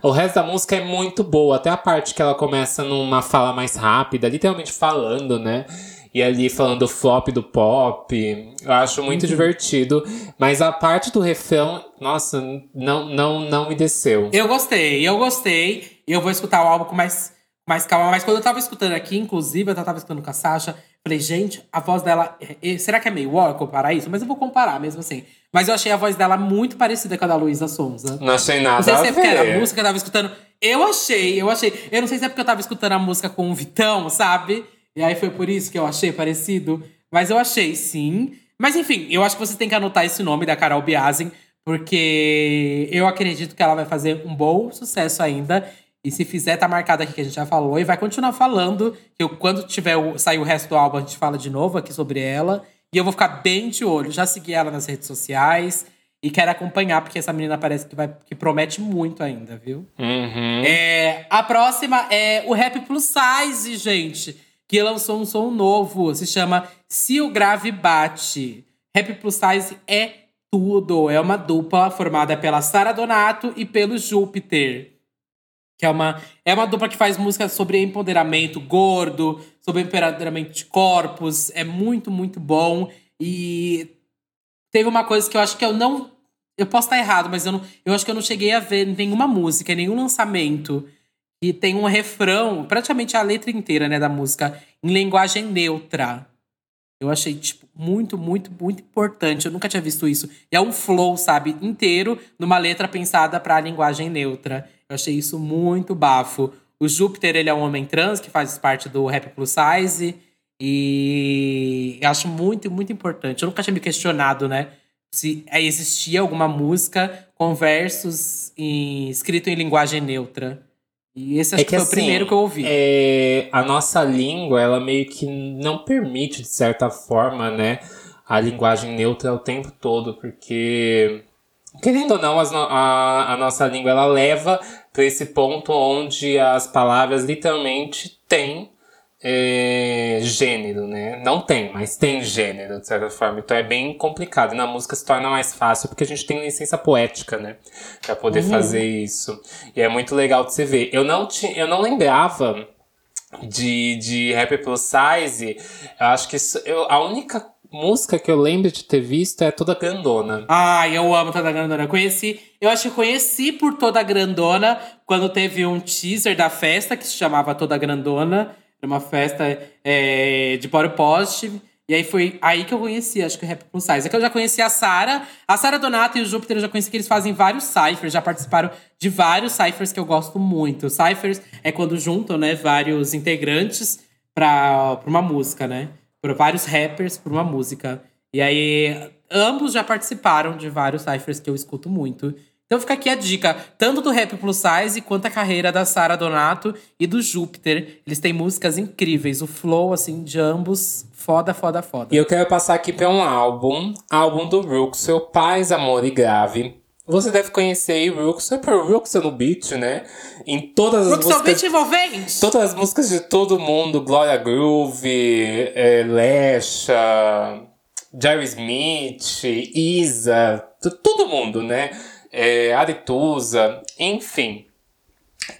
O resto da música é muito boa, até a parte que ela começa numa fala mais rápida, literalmente falando, né? E ali falando flop do pop. Eu acho muito uhum. divertido. Mas a parte do refrão, nossa, não, não, não me desceu. Eu gostei, eu gostei. E eu vou escutar o álbum com mais, mais calma. Mas quando eu tava escutando aqui, inclusive, eu tava escutando com a Sasha, falei, gente, a voz dela. Será que é meio war comparar isso? Mas eu vou comparar mesmo assim. Mas eu achei a voz dela muito parecida com a da Luísa Sonza. Não achei nada. Não sei se é porque era a música que eu tava escutando. Eu achei, eu achei. Eu não sei se é porque eu tava escutando a música com o Vitão, sabe? E aí foi por isso que eu achei parecido. Mas eu achei sim. Mas enfim, eu acho que você tem que anotar esse nome da Carol Biazin, porque eu acredito que ela vai fazer um bom sucesso ainda. E se fizer, tá marcado aqui que a gente já falou. E vai continuar falando. Que eu, quando tiver o, sair o resto do álbum, a gente fala de novo aqui sobre ela. E eu vou ficar bem de olho. Já segui ela nas redes sociais. E quero acompanhar, porque essa menina parece que, vai, que promete muito ainda, viu? Uhum. É, a próxima é o Rap Plus Size, gente que lançou um som novo, se chama Se o Grave Bate. Rap Plus Size é tudo, é uma dupla formada pela Sara Donato e pelo Júpiter. Que é uma, é uma dupla que faz música sobre empoderamento gordo, sobre empoderamento de corpos. É muito, muito bom. E teve uma coisa que eu acho que eu não. Eu posso estar errado, mas eu, não, eu acho que eu não cheguei a ver nenhuma música, nenhum lançamento e tem um refrão, praticamente a letra inteira, né, da música, em linguagem neutra. Eu achei, tipo, muito, muito, muito importante. Eu nunca tinha visto isso. E é um flow, sabe, inteiro, numa letra pensada para a linguagem neutra. Eu achei isso muito bafo. O Júpiter, ele é um homem trans que faz parte do Rap Plus Size. E eu acho muito, muito importante. Eu nunca tinha me questionado, né? Se existia alguma música com versos em, escrito em linguagem neutra. E esse acho é que, que foi assim, o primeiro que eu ouvi. É, a nossa língua, ela meio que não permite, de certa forma, né, a linguagem neutra o tempo todo, porque, querendo ou não, as, a, a nossa língua ela leva para esse ponto onde as palavras literalmente têm é, gênero, né? Não tem, mas tem gênero, de certa forma. Então é bem complicado. Na música se torna mais fácil, porque a gente tem licença poética, né? Pra poder uhum. fazer isso. E é muito legal de você ver. Eu não, tinha, eu não lembrava de, de Rap Plus Size. Eu acho que isso, eu, a única música que eu lembro de ter visto é Toda Grandona. Ah, eu amo Toda Grandona. Eu conheci, eu acho que conheci por Toda Grandona quando teve um teaser da festa que se chamava Toda Grandona. Era uma festa é, de body positive. E aí foi aí que eu conheci, acho que o Rap Plus Size. É que eu já conheci a Sara. A Sara Donato e o Júpiter eu já conheci que eles fazem vários cyphers, já participaram de vários cyphers que eu gosto muito. Cyphers é quando juntam, né, vários integrantes para uma música, né? Para vários rappers para uma música. E aí ambos já participaram de vários cyphers que eu escuto muito. Então fica aqui a dica, tanto do Rap Plus Size quanto a carreira da Sara Donato e do Júpiter. Eles têm músicas incríveis, o flow assim de ambos, foda, foda, foda. E eu quero passar aqui para um álbum, álbum do Ruxel, Paz, Amor e Grave. Você deve conhecer o Ruxel por Ruxel no beat, né? Em todas as Ruxel músicas... beat envolvente! Todas as músicas de todo mundo, Gloria Groove, é, Lesha, Jerry Smith, Isa, todo mundo, né? É, Aretusa, enfim.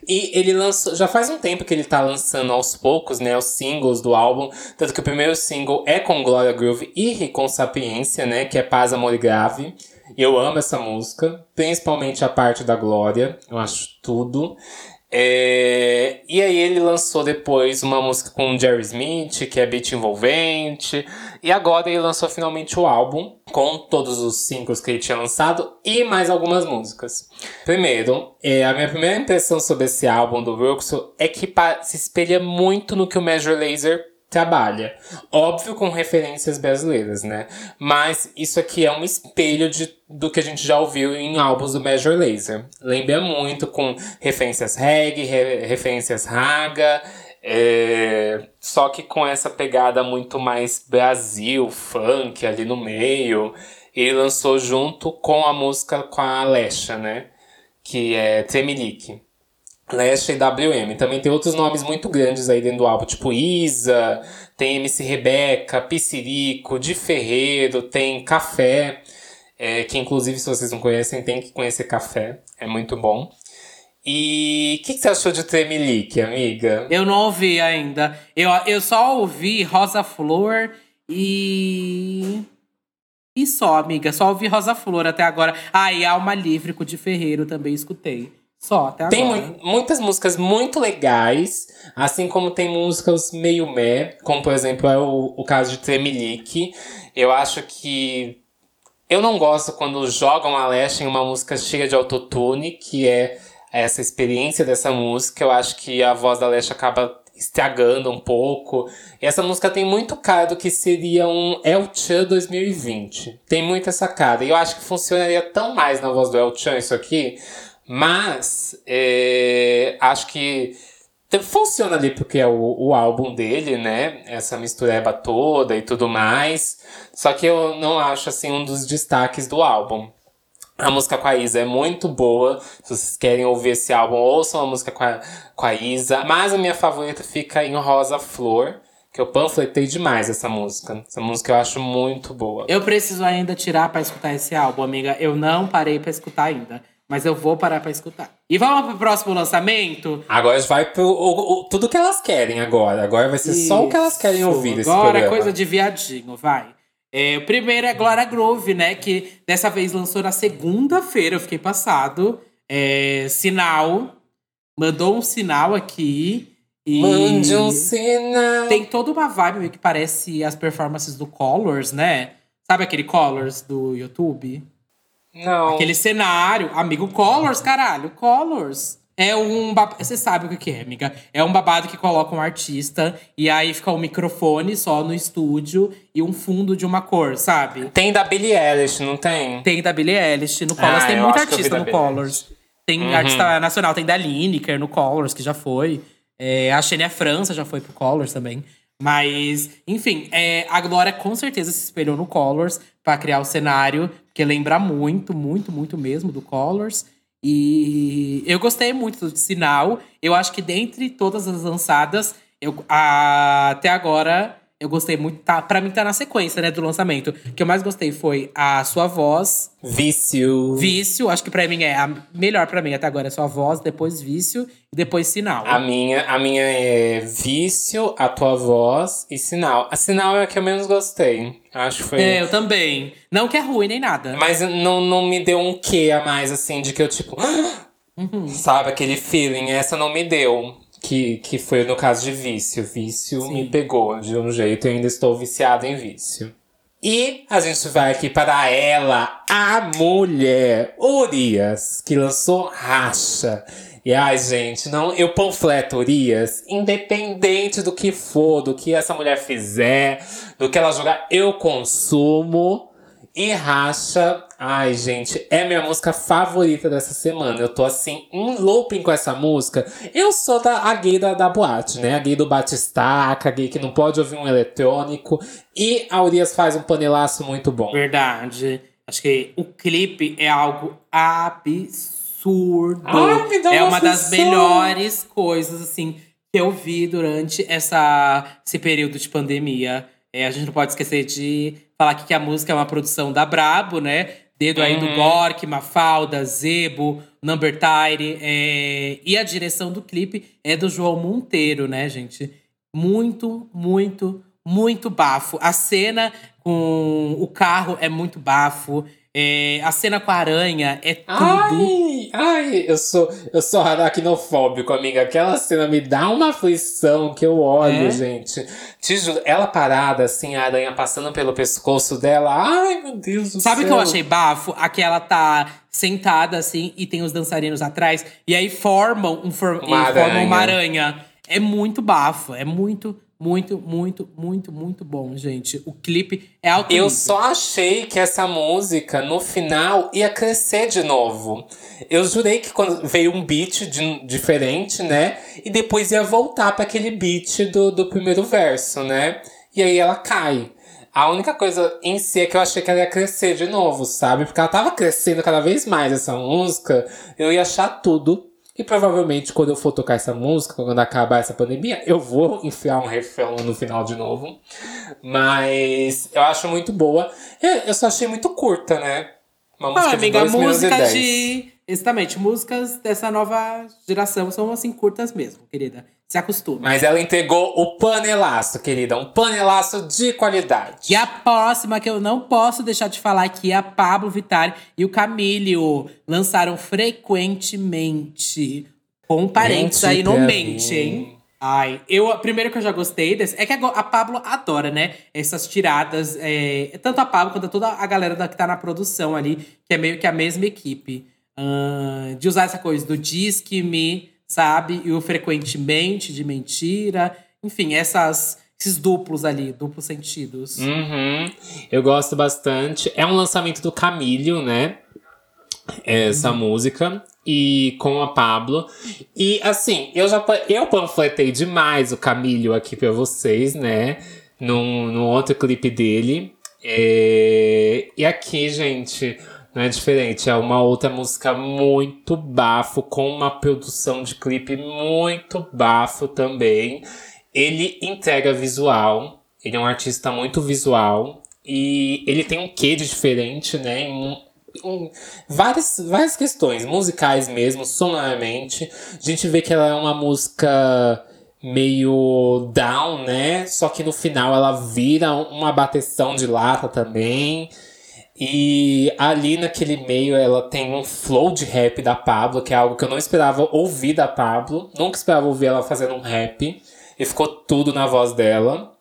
E ele lançou, já faz um tempo que ele tá lançando aos poucos, né, os singles do álbum, tanto que o primeiro single é com Gloria Groove e com Sapiência, né, que é Paz, Amor e Grave. Eu amo essa música, principalmente a parte da Glória, eu acho tudo. É, e aí ele lançou depois uma música com Jerry Smith, que é beat envolvente. E agora ele lançou finalmente o álbum, com todos os singles que ele tinha lançado e mais algumas músicas. Primeiro, é, a minha primeira impressão sobre esse álbum do Ruxo é que se espelha muito no que o Major Lazer trabalha. Óbvio com referências brasileiras, né? Mas isso aqui é um espelho de, do que a gente já ouviu em álbuns do Major Laser. Lembra muito com referências reggae, re, referências raga, é, só que com essa pegada muito mais Brasil, funk ali no meio. Ele lançou junto com a música com a Alexa, né? Que é Tremelique. Lesha e WM. Também tem outros nomes muito grandes aí dentro do álbum, tipo Isa, tem MC Rebeca, Piscirico, Di Ferreiro, tem Café, é, que inclusive se vocês não conhecem, tem que conhecer Café, é muito bom. E o que, que, você achou de Tremelique, amiga? Eu não ouvi ainda. Eu, eu só ouvi Rosa Flor e. E só, amiga. Só ouvi Rosa Flor até agora. Ah, e Alma Livre com o de Ferreiro também escutei. Só, até tem agora. Tem muitas músicas muito legais, assim como tem músicas meio meh, como por exemplo é o, o caso de Tremelique. Eu acho que. Eu não gosto quando jogam a Leste em uma música cheia de autotune, que é essa experiência dessa música. Eu acho que a voz da Leste acaba estragando um pouco. E essa música tem muito cara do que seria um El Chan 2020. Tem muito essa cara. E eu acho que funcionaria tão mais na voz do El Chan isso aqui. Mas é, acho que funciona ali porque é o, o álbum dele, né? Essa mistureba toda e tudo mais. Só que eu não acho assim um dos destaques do álbum. A música com a Isa é muito boa. Se vocês querem ouvir esse álbum, ouçam a música com a, com a Isa. Mas a minha favorita fica em Rosa Flor. Que eu panfletei demais essa música. Essa música eu acho muito boa. Eu preciso ainda tirar para escutar esse álbum, amiga. Eu não parei para escutar ainda. Mas eu vou parar para escutar. E vamos pro próximo lançamento? Agora vai pro o, o, tudo que elas querem agora. Agora vai ser Isso. só o que elas querem ouvir Agora é coisa de viadinho, vai. É, o primeiro é Glória Groove, né? Que dessa vez lançou na segunda-feira, eu fiquei passado. É, sinal. Mandou um sinal aqui. E Mande um sinal. Tem toda uma vibe que parece as performances do Colors, né? Sabe aquele Colors do YouTube? Não. Aquele cenário. Amigo, Colors, caralho. Colors. É um. Você sabe o que é, amiga? É um babado que coloca um artista e aí fica o um microfone só no estúdio e um fundo de uma cor, sabe? Tem da Billie Eilish, não tem? Tem da Billie Eilish. No Colors ah, tem muito artista no Colors. Tem uhum. artista nacional, tem da Lineker no Colors, que já foi. É, a Xenia França já foi pro Colors também. Mas, enfim, é, a Glória com certeza se espelhou no Colors para criar o cenário, que lembra muito, muito, muito mesmo do Colors. E eu gostei muito do Sinal. Eu acho que dentre todas as lançadas, eu, a, até agora, eu gostei muito. Tá, pra mim, tá na sequência, né, do lançamento. O que eu mais gostei foi a sua voz. Vício. Vício, acho que pra mim é a melhor pra mim até agora. É sua voz, depois vício e depois sinal. A minha, a minha é vício, a tua voz e sinal. A sinal é a que eu menos gostei. Acho que foi. É, eu também. Não que é ruim nem nada. Mas não, não me deu um quê a mais, assim, de que eu, tipo. Uhum. Sabe, aquele feeling. Essa não me deu. Que, que foi no caso de vício. Vício Sim. me pegou de um jeito e ainda estou viciado em vício. E a gente vai aqui para ela, a mulher Urias, que lançou Racha. E ai, gente, não, eu panfleto Urias, independente do que for, do que essa mulher fizer, do que ela jogar, eu consumo. E Racha, ai gente, é minha música favorita dessa semana. Eu tô assim, em looping com essa música. Eu sou da, a gay da, da boate, né? A gay do batistaca, a gay que não pode ouvir um eletrônico. E a Urias faz um panelaço muito bom. Verdade. Acho que o clipe é algo absurdo. Ai, é uma das melhores coisas, assim, que eu vi durante essa, esse período de pandemia. É, a gente não pode esquecer de falar aqui que a música é uma produção da Brabo, né? Dedo aí do uhum. Gork, Mafalda, Zebo, Number Tire. É... E a direção do clipe é do João Monteiro, né, gente? Muito, muito, muito bafo. A cena com o carro é muito bafo. É, a cena com a aranha é tudo. Ai, ai, eu sou, eu sou aracnofóbico, amiga. Aquela cena me dá uma aflição que eu olho, é? gente. Te juro, ela parada, assim, a aranha passando pelo pescoço dela. Ai, meu Deus do Sabe céu. o que eu achei bafo? Aquela tá sentada, assim, e tem os dançarinos atrás. E aí formam, um for uma, aranha. formam uma aranha. É muito bafo, é muito muito, muito, muito, muito bom, gente. O clipe é alto. Eu só achei que essa música, no final, ia crescer de novo. Eu jurei que quando veio um beat de, diferente, né? E depois ia voltar para aquele beat do, do primeiro verso, né? E aí ela cai. A única coisa em si é que eu achei que ela ia crescer de novo, sabe? Porque ela tava crescendo cada vez mais essa música. Eu ia achar tudo E provavelmente quando eu for tocar essa música, quando acabar essa pandemia, eu vou enfiar um refrão no final de novo. Mas eu acho muito boa. Eu só achei muito curta, né? Uma música ah, amiga, de música de. Exatamente, músicas dessa nova geração são assim curtas mesmo, querida. Se acostume. Mas ela entregou o panelaço, querida. Um panelaço de qualidade. E a próxima que eu não posso deixar de falar aqui é a Pablo Vittar e o Camilio. Lançaram frequentemente. Com parentes aí, não mente, hein? Ai, eu, primeiro que eu já gostei desse, é que a, Pablo adora, né? Essas tiradas, é, tanto a Pablo quanto toda a galera da, que tá na produção ali, que é meio que a mesma equipe. Uh, de usar essa coisa do disque me sabe? E o frequentemente de mentira. Enfim, essas, esses duplos ali, duplos sentidos. Uhum. Eu gosto bastante. É um lançamento do Camilo, né? Essa uhum. música. E com a Pablo. E assim, eu já eu panfletei demais o Camilo aqui pra vocês, né? Num, num outro clipe dele. É... E aqui, gente, não é diferente, é uma outra música muito bafo, com uma produção de clipe muito bafo também. Ele entrega visual, ele é um artista muito visual e ele tem um quê de diferente, né? Em, em várias, várias questões, musicais mesmo, sonoramente. A gente vê que ela é uma música meio down, né? Só que no final ela vira uma bateção de lata também. E ali naquele meio ela tem um flow de rap da Pablo, que é algo que eu não esperava ouvir da Pablo. Nunca esperava ouvir ela fazendo um rap. E ficou tudo na voz dela.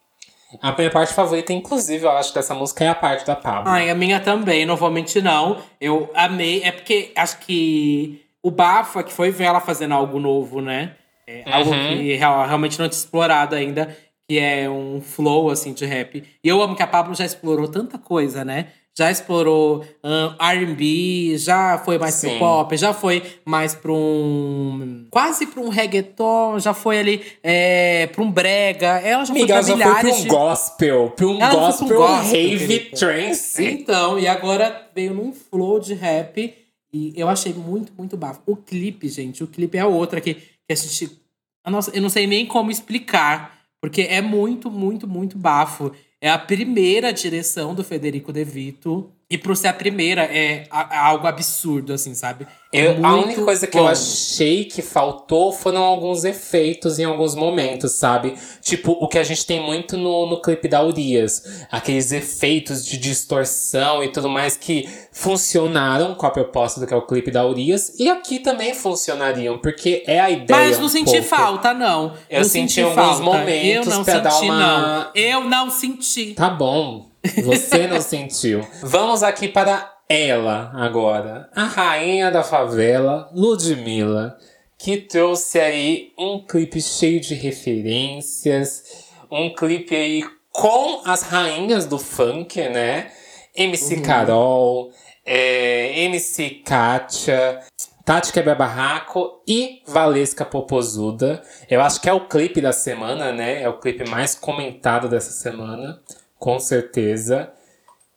A minha parte favorita, inclusive, eu acho dessa música é a parte da Pablo. Ai, a minha também, não vou mentir, não. Eu amei. É porque acho que o bafo é que foi ver ela fazendo algo novo, né? É uhum. Algo que realmente não tinha explorado ainda. Que é um flow, assim, de rap. E eu amo que a Pablo já explorou tanta coisa, né? Já explorou um, R&B, já foi mais Sim. pro pop, já foi mais para um quase para um reggaeton, já foi ali é, para um brega, ela já Amiga, foi para milhares foi pra um de... gospel, para um ela gospel, um gospel rave trance. Então, e agora veio num flow de rap e eu achei muito, muito bafo. O clipe, gente, o clipe é outra que, que a gente nossa, eu não sei nem como explicar, porque é muito, muito, muito bafo. É a primeira direção do Federico De Vito. E por ser a primeira, é algo absurdo, assim, sabe? É eu, a única coisa que bom. eu achei que faltou foram alguns efeitos em alguns momentos, sabe? Tipo, o que a gente tem muito no, no clipe da Urias. Aqueles efeitos de distorção e tudo mais que funcionaram com a proposta do que é o clipe da Urias. E aqui também funcionariam, porque é a ideia. Mas não um senti pouco. falta, não. Eu não senti, senti alguns falta. momentos eu não pra senti, dar uma. Não. Eu não senti. Tá bom. Você não sentiu. Vamos aqui para ela agora. A rainha da favela, Ludmilla, que trouxe aí um clipe cheio de referências, um clipe aí com as rainhas do funk, né? MC uhum. Carol, é, MC Kátia, Tati Quebra Barraco e Valesca Popozuda. Eu acho que é o clipe da semana, né? É o clipe mais comentado dessa semana com certeza.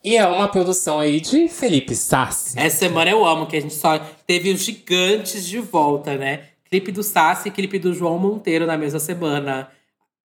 E é uma produção aí de Felipe Sassi. Essa semana eu amo, que a gente só teve os gigantes de volta, né? Clipe do Sassi e clipe do João Monteiro na mesma semana.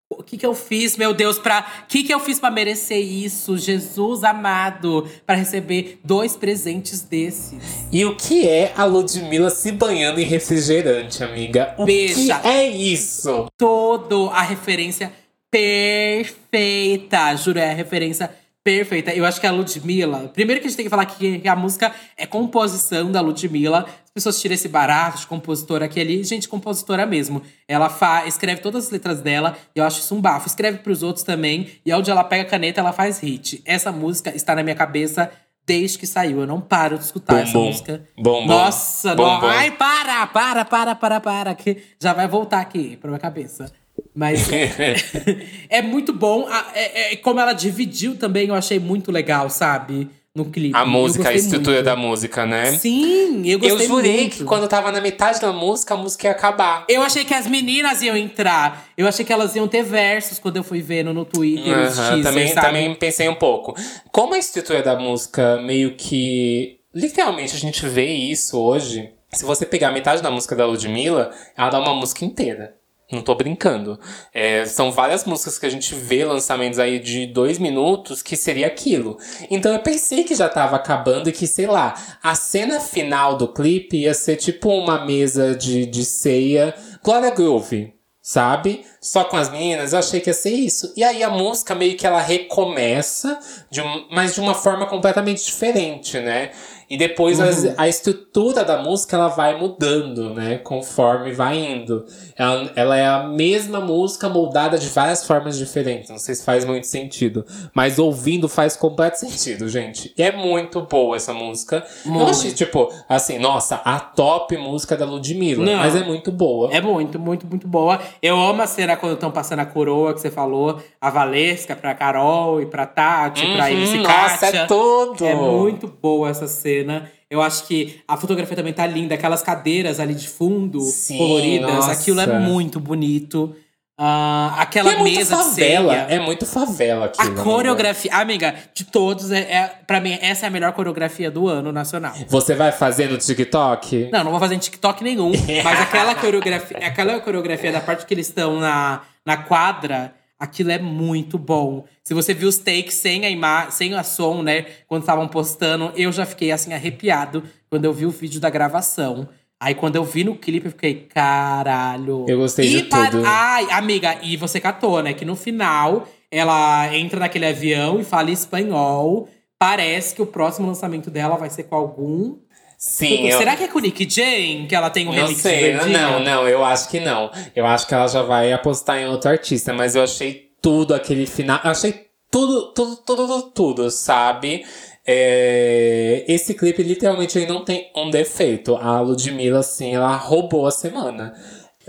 O que que eu fiz, meu Deus, para que que eu fiz para merecer isso, Jesus amado, para receber dois presentes desses? E o que é a Ludmilla se banhando em refrigerante, amiga? O Beija. que é isso? Todo a referência perfeita. Juro, é a referência perfeita. Eu acho que a Ludmilla. Primeiro que a gente tem que falar que a música é composição da Ludmilla. As pessoas tiram esse barato de compositora aqui ali. Gente, compositora mesmo. Ela fa escreve todas as letras dela e eu acho isso um bafo. Escreve pros outros também. E onde ela pega a caneta, ela faz hit. Essa música está na minha cabeça desde que saiu. Eu não paro de escutar bom, essa bom. música. Bom, Nossa, bom, não. Ai, para, para, para, para, para. Que já vai voltar aqui pra minha cabeça. Mas é muito bom. É, é, como ela dividiu também, eu achei muito legal, sabe? No clipe. A música, a estrutura muito. da música, né? Sim, eu gostei Eu jurei muito. que quando tava na metade da música, a música ia acabar. Eu achei que as meninas iam entrar. Eu achei que elas iam ter versos quando eu fui vendo no Twitter. Uh os teasers, também, sabe? também pensei um pouco. Como a estrutura da música meio que. Literalmente a gente vê isso hoje Se você pegar metade da música da Ludmilla, ela dá uma música inteira. Não tô brincando. É, são várias músicas que a gente vê lançamentos aí de dois minutos que seria aquilo. Então eu pensei que já tava acabando e que, sei lá, a cena final do clipe ia ser tipo uma mesa de, de ceia. Glória Groove, sabe? Só com as meninas, eu achei que ia ser isso. E aí a música meio que ela recomeça, de um, mas de uma forma completamente diferente, né? E depois uhum. a, a, estrutura da música ela vai mudando, né? Conforme vai indo. Ela, ela é a mesma música moldada de várias formas diferentes. Não sei se faz muito sentido. Mas ouvindo faz completo sentido, gente. E é muito boa essa música. Muito. Eu achei, tipo, assim, nossa, a top música da Ludmilla. Não. Mas é muito boa. É muito, muito, muito boa. Eu amo a cena quando estão passando a coroa que você falou. A Valesca pra Carol e pra Tati, uhum, pra MC Nossa, é tudo! É muito boa essa cena cena. Eu acho que a fotografia também tá linda. Aquelas cadeiras ali de fundo, Sim, coloridas. Nossa. Aquilo é muito bonito. Uh, aquela é mesa favela, de ceia. É muito favela aquilo. A coreografia, amiga, amiga de todos, é, é, pra mim, essa é a melhor coreografia do ano nacional. Você vai fazer no TikTok? Não, não vou fazer em TikTok nenhum. mas aquela coreografia, aquela coreografia da parte que eles estão na, na quadra Aquilo é muito bom. Se você viu os takes sem a imagem, sem a som, né? Quando estavam postando, eu já fiquei assim arrepiado quando eu vi o vídeo da gravação. Aí quando eu vi no clipe, eu fiquei, caralho. Eu gostei e de para... tudo. Ai, amiga, e você catou, né? Que no final ela entra naquele avião e fala espanhol. Parece que o próximo lançamento dela vai ser com algum Sim. Tipo, será que é com Nick Jane que ela tem um não remix sei, Não, não, eu acho que não. Eu acho que ela já vai apostar em outro artista, mas eu achei tudo aquele final. Eu achei tudo, tudo, tudo, tudo, tudo sabe? É, esse clipe literalmente ele não tem um defeito. A Ludmilla, assim, ela roubou a semana.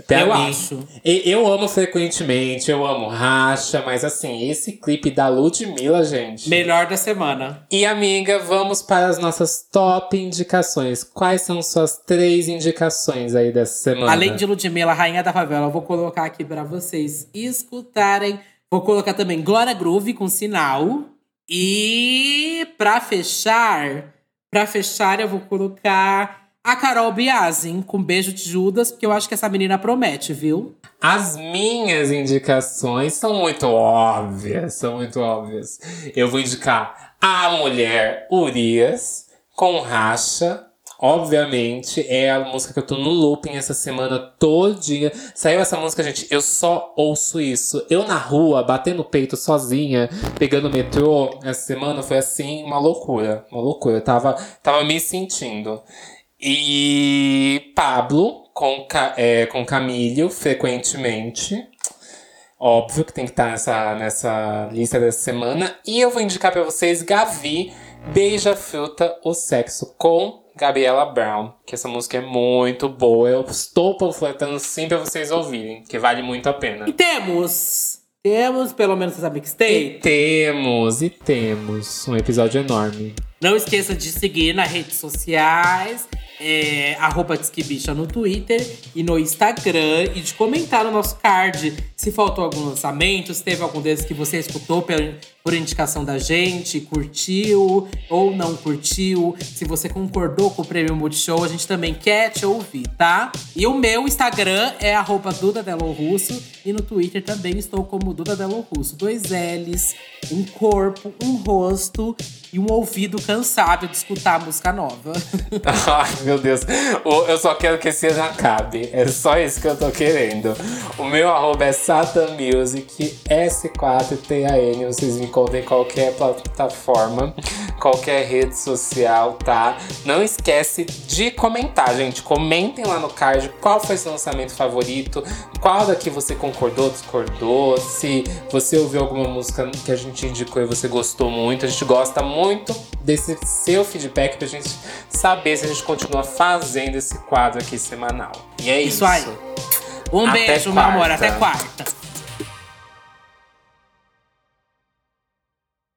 Pra eu mim, acho. Eu amo frequentemente, eu amo racha, mas assim, esse clipe da Ludmilla, gente. Melhor da semana. E amiga, vamos para as nossas top indicações. Quais são suas três indicações aí dessa semana? Além de Ludmilla, Rainha da Favela, eu vou colocar aqui para vocês escutarem. Vou colocar também Glória Groove com sinal. E para fechar, para fechar eu vou colocar a Carol Biazin, com Beijo de Judas, porque eu acho que essa menina promete, viu? As minhas indicações são muito óbvias, são muito óbvias. Eu vou indicar a mulher Urias, com racha. Obviamente, é a música que eu tô no looping essa semana todinha. Saiu essa música, gente, eu só ouço isso. Eu na rua, batendo peito sozinha, pegando o metrô, essa semana foi assim, uma loucura. Uma loucura. Eu tava, tava me sentindo. E Pablo com, é, com Camilo, frequentemente. Óbvio que tem que estar tá nessa, nessa lista dessa semana. E eu vou indicar para vocês Gavi, Beija Fruta, o Sexo, com Gabriela Brown. Que essa música é muito boa. Eu estou panfletando sim pra vocês ouvirem, que vale muito a pena. E temos temos pelo menos essa mixtape? E temos, e temos. Um episódio enorme. Não esqueça de seguir nas redes sociais é, arroba Disquibicha no Twitter e no Instagram e de comentar no nosso card se faltou algum lançamento, se teve algum desses que você escutou por, indicação da gente, curtiu ou não curtiu, se você concordou com o prêmio Multishow, a gente também quer te ouvir, tá? E o meu Instagram é arroba Duda Russo e no Twitter também estou como Duda Russo. Dois L's, um corpo, um rosto e um ouvido cansado de escutar música nova. Ai, meu Deus. Eu só quero que esse ano acabe. É só isso que eu tô querendo. O meu arroba é Satan Music, S4TAN. Vocês me encontram em qualquer plataforma, qualquer rede social, tá? Não esquece de comentar, gente. Comentem lá no card qual foi seu lançamento favorito, qual daqui você concordou, discordou, se você ouviu alguma música que a gente indicou e você gostou muito. A gente gosta muito desse seu feedback pra gente saber se a gente continua fazendo esse quadro aqui semanal. E é isso. Isso aí. Um até beijo, quarta. meu amor. Até quarta.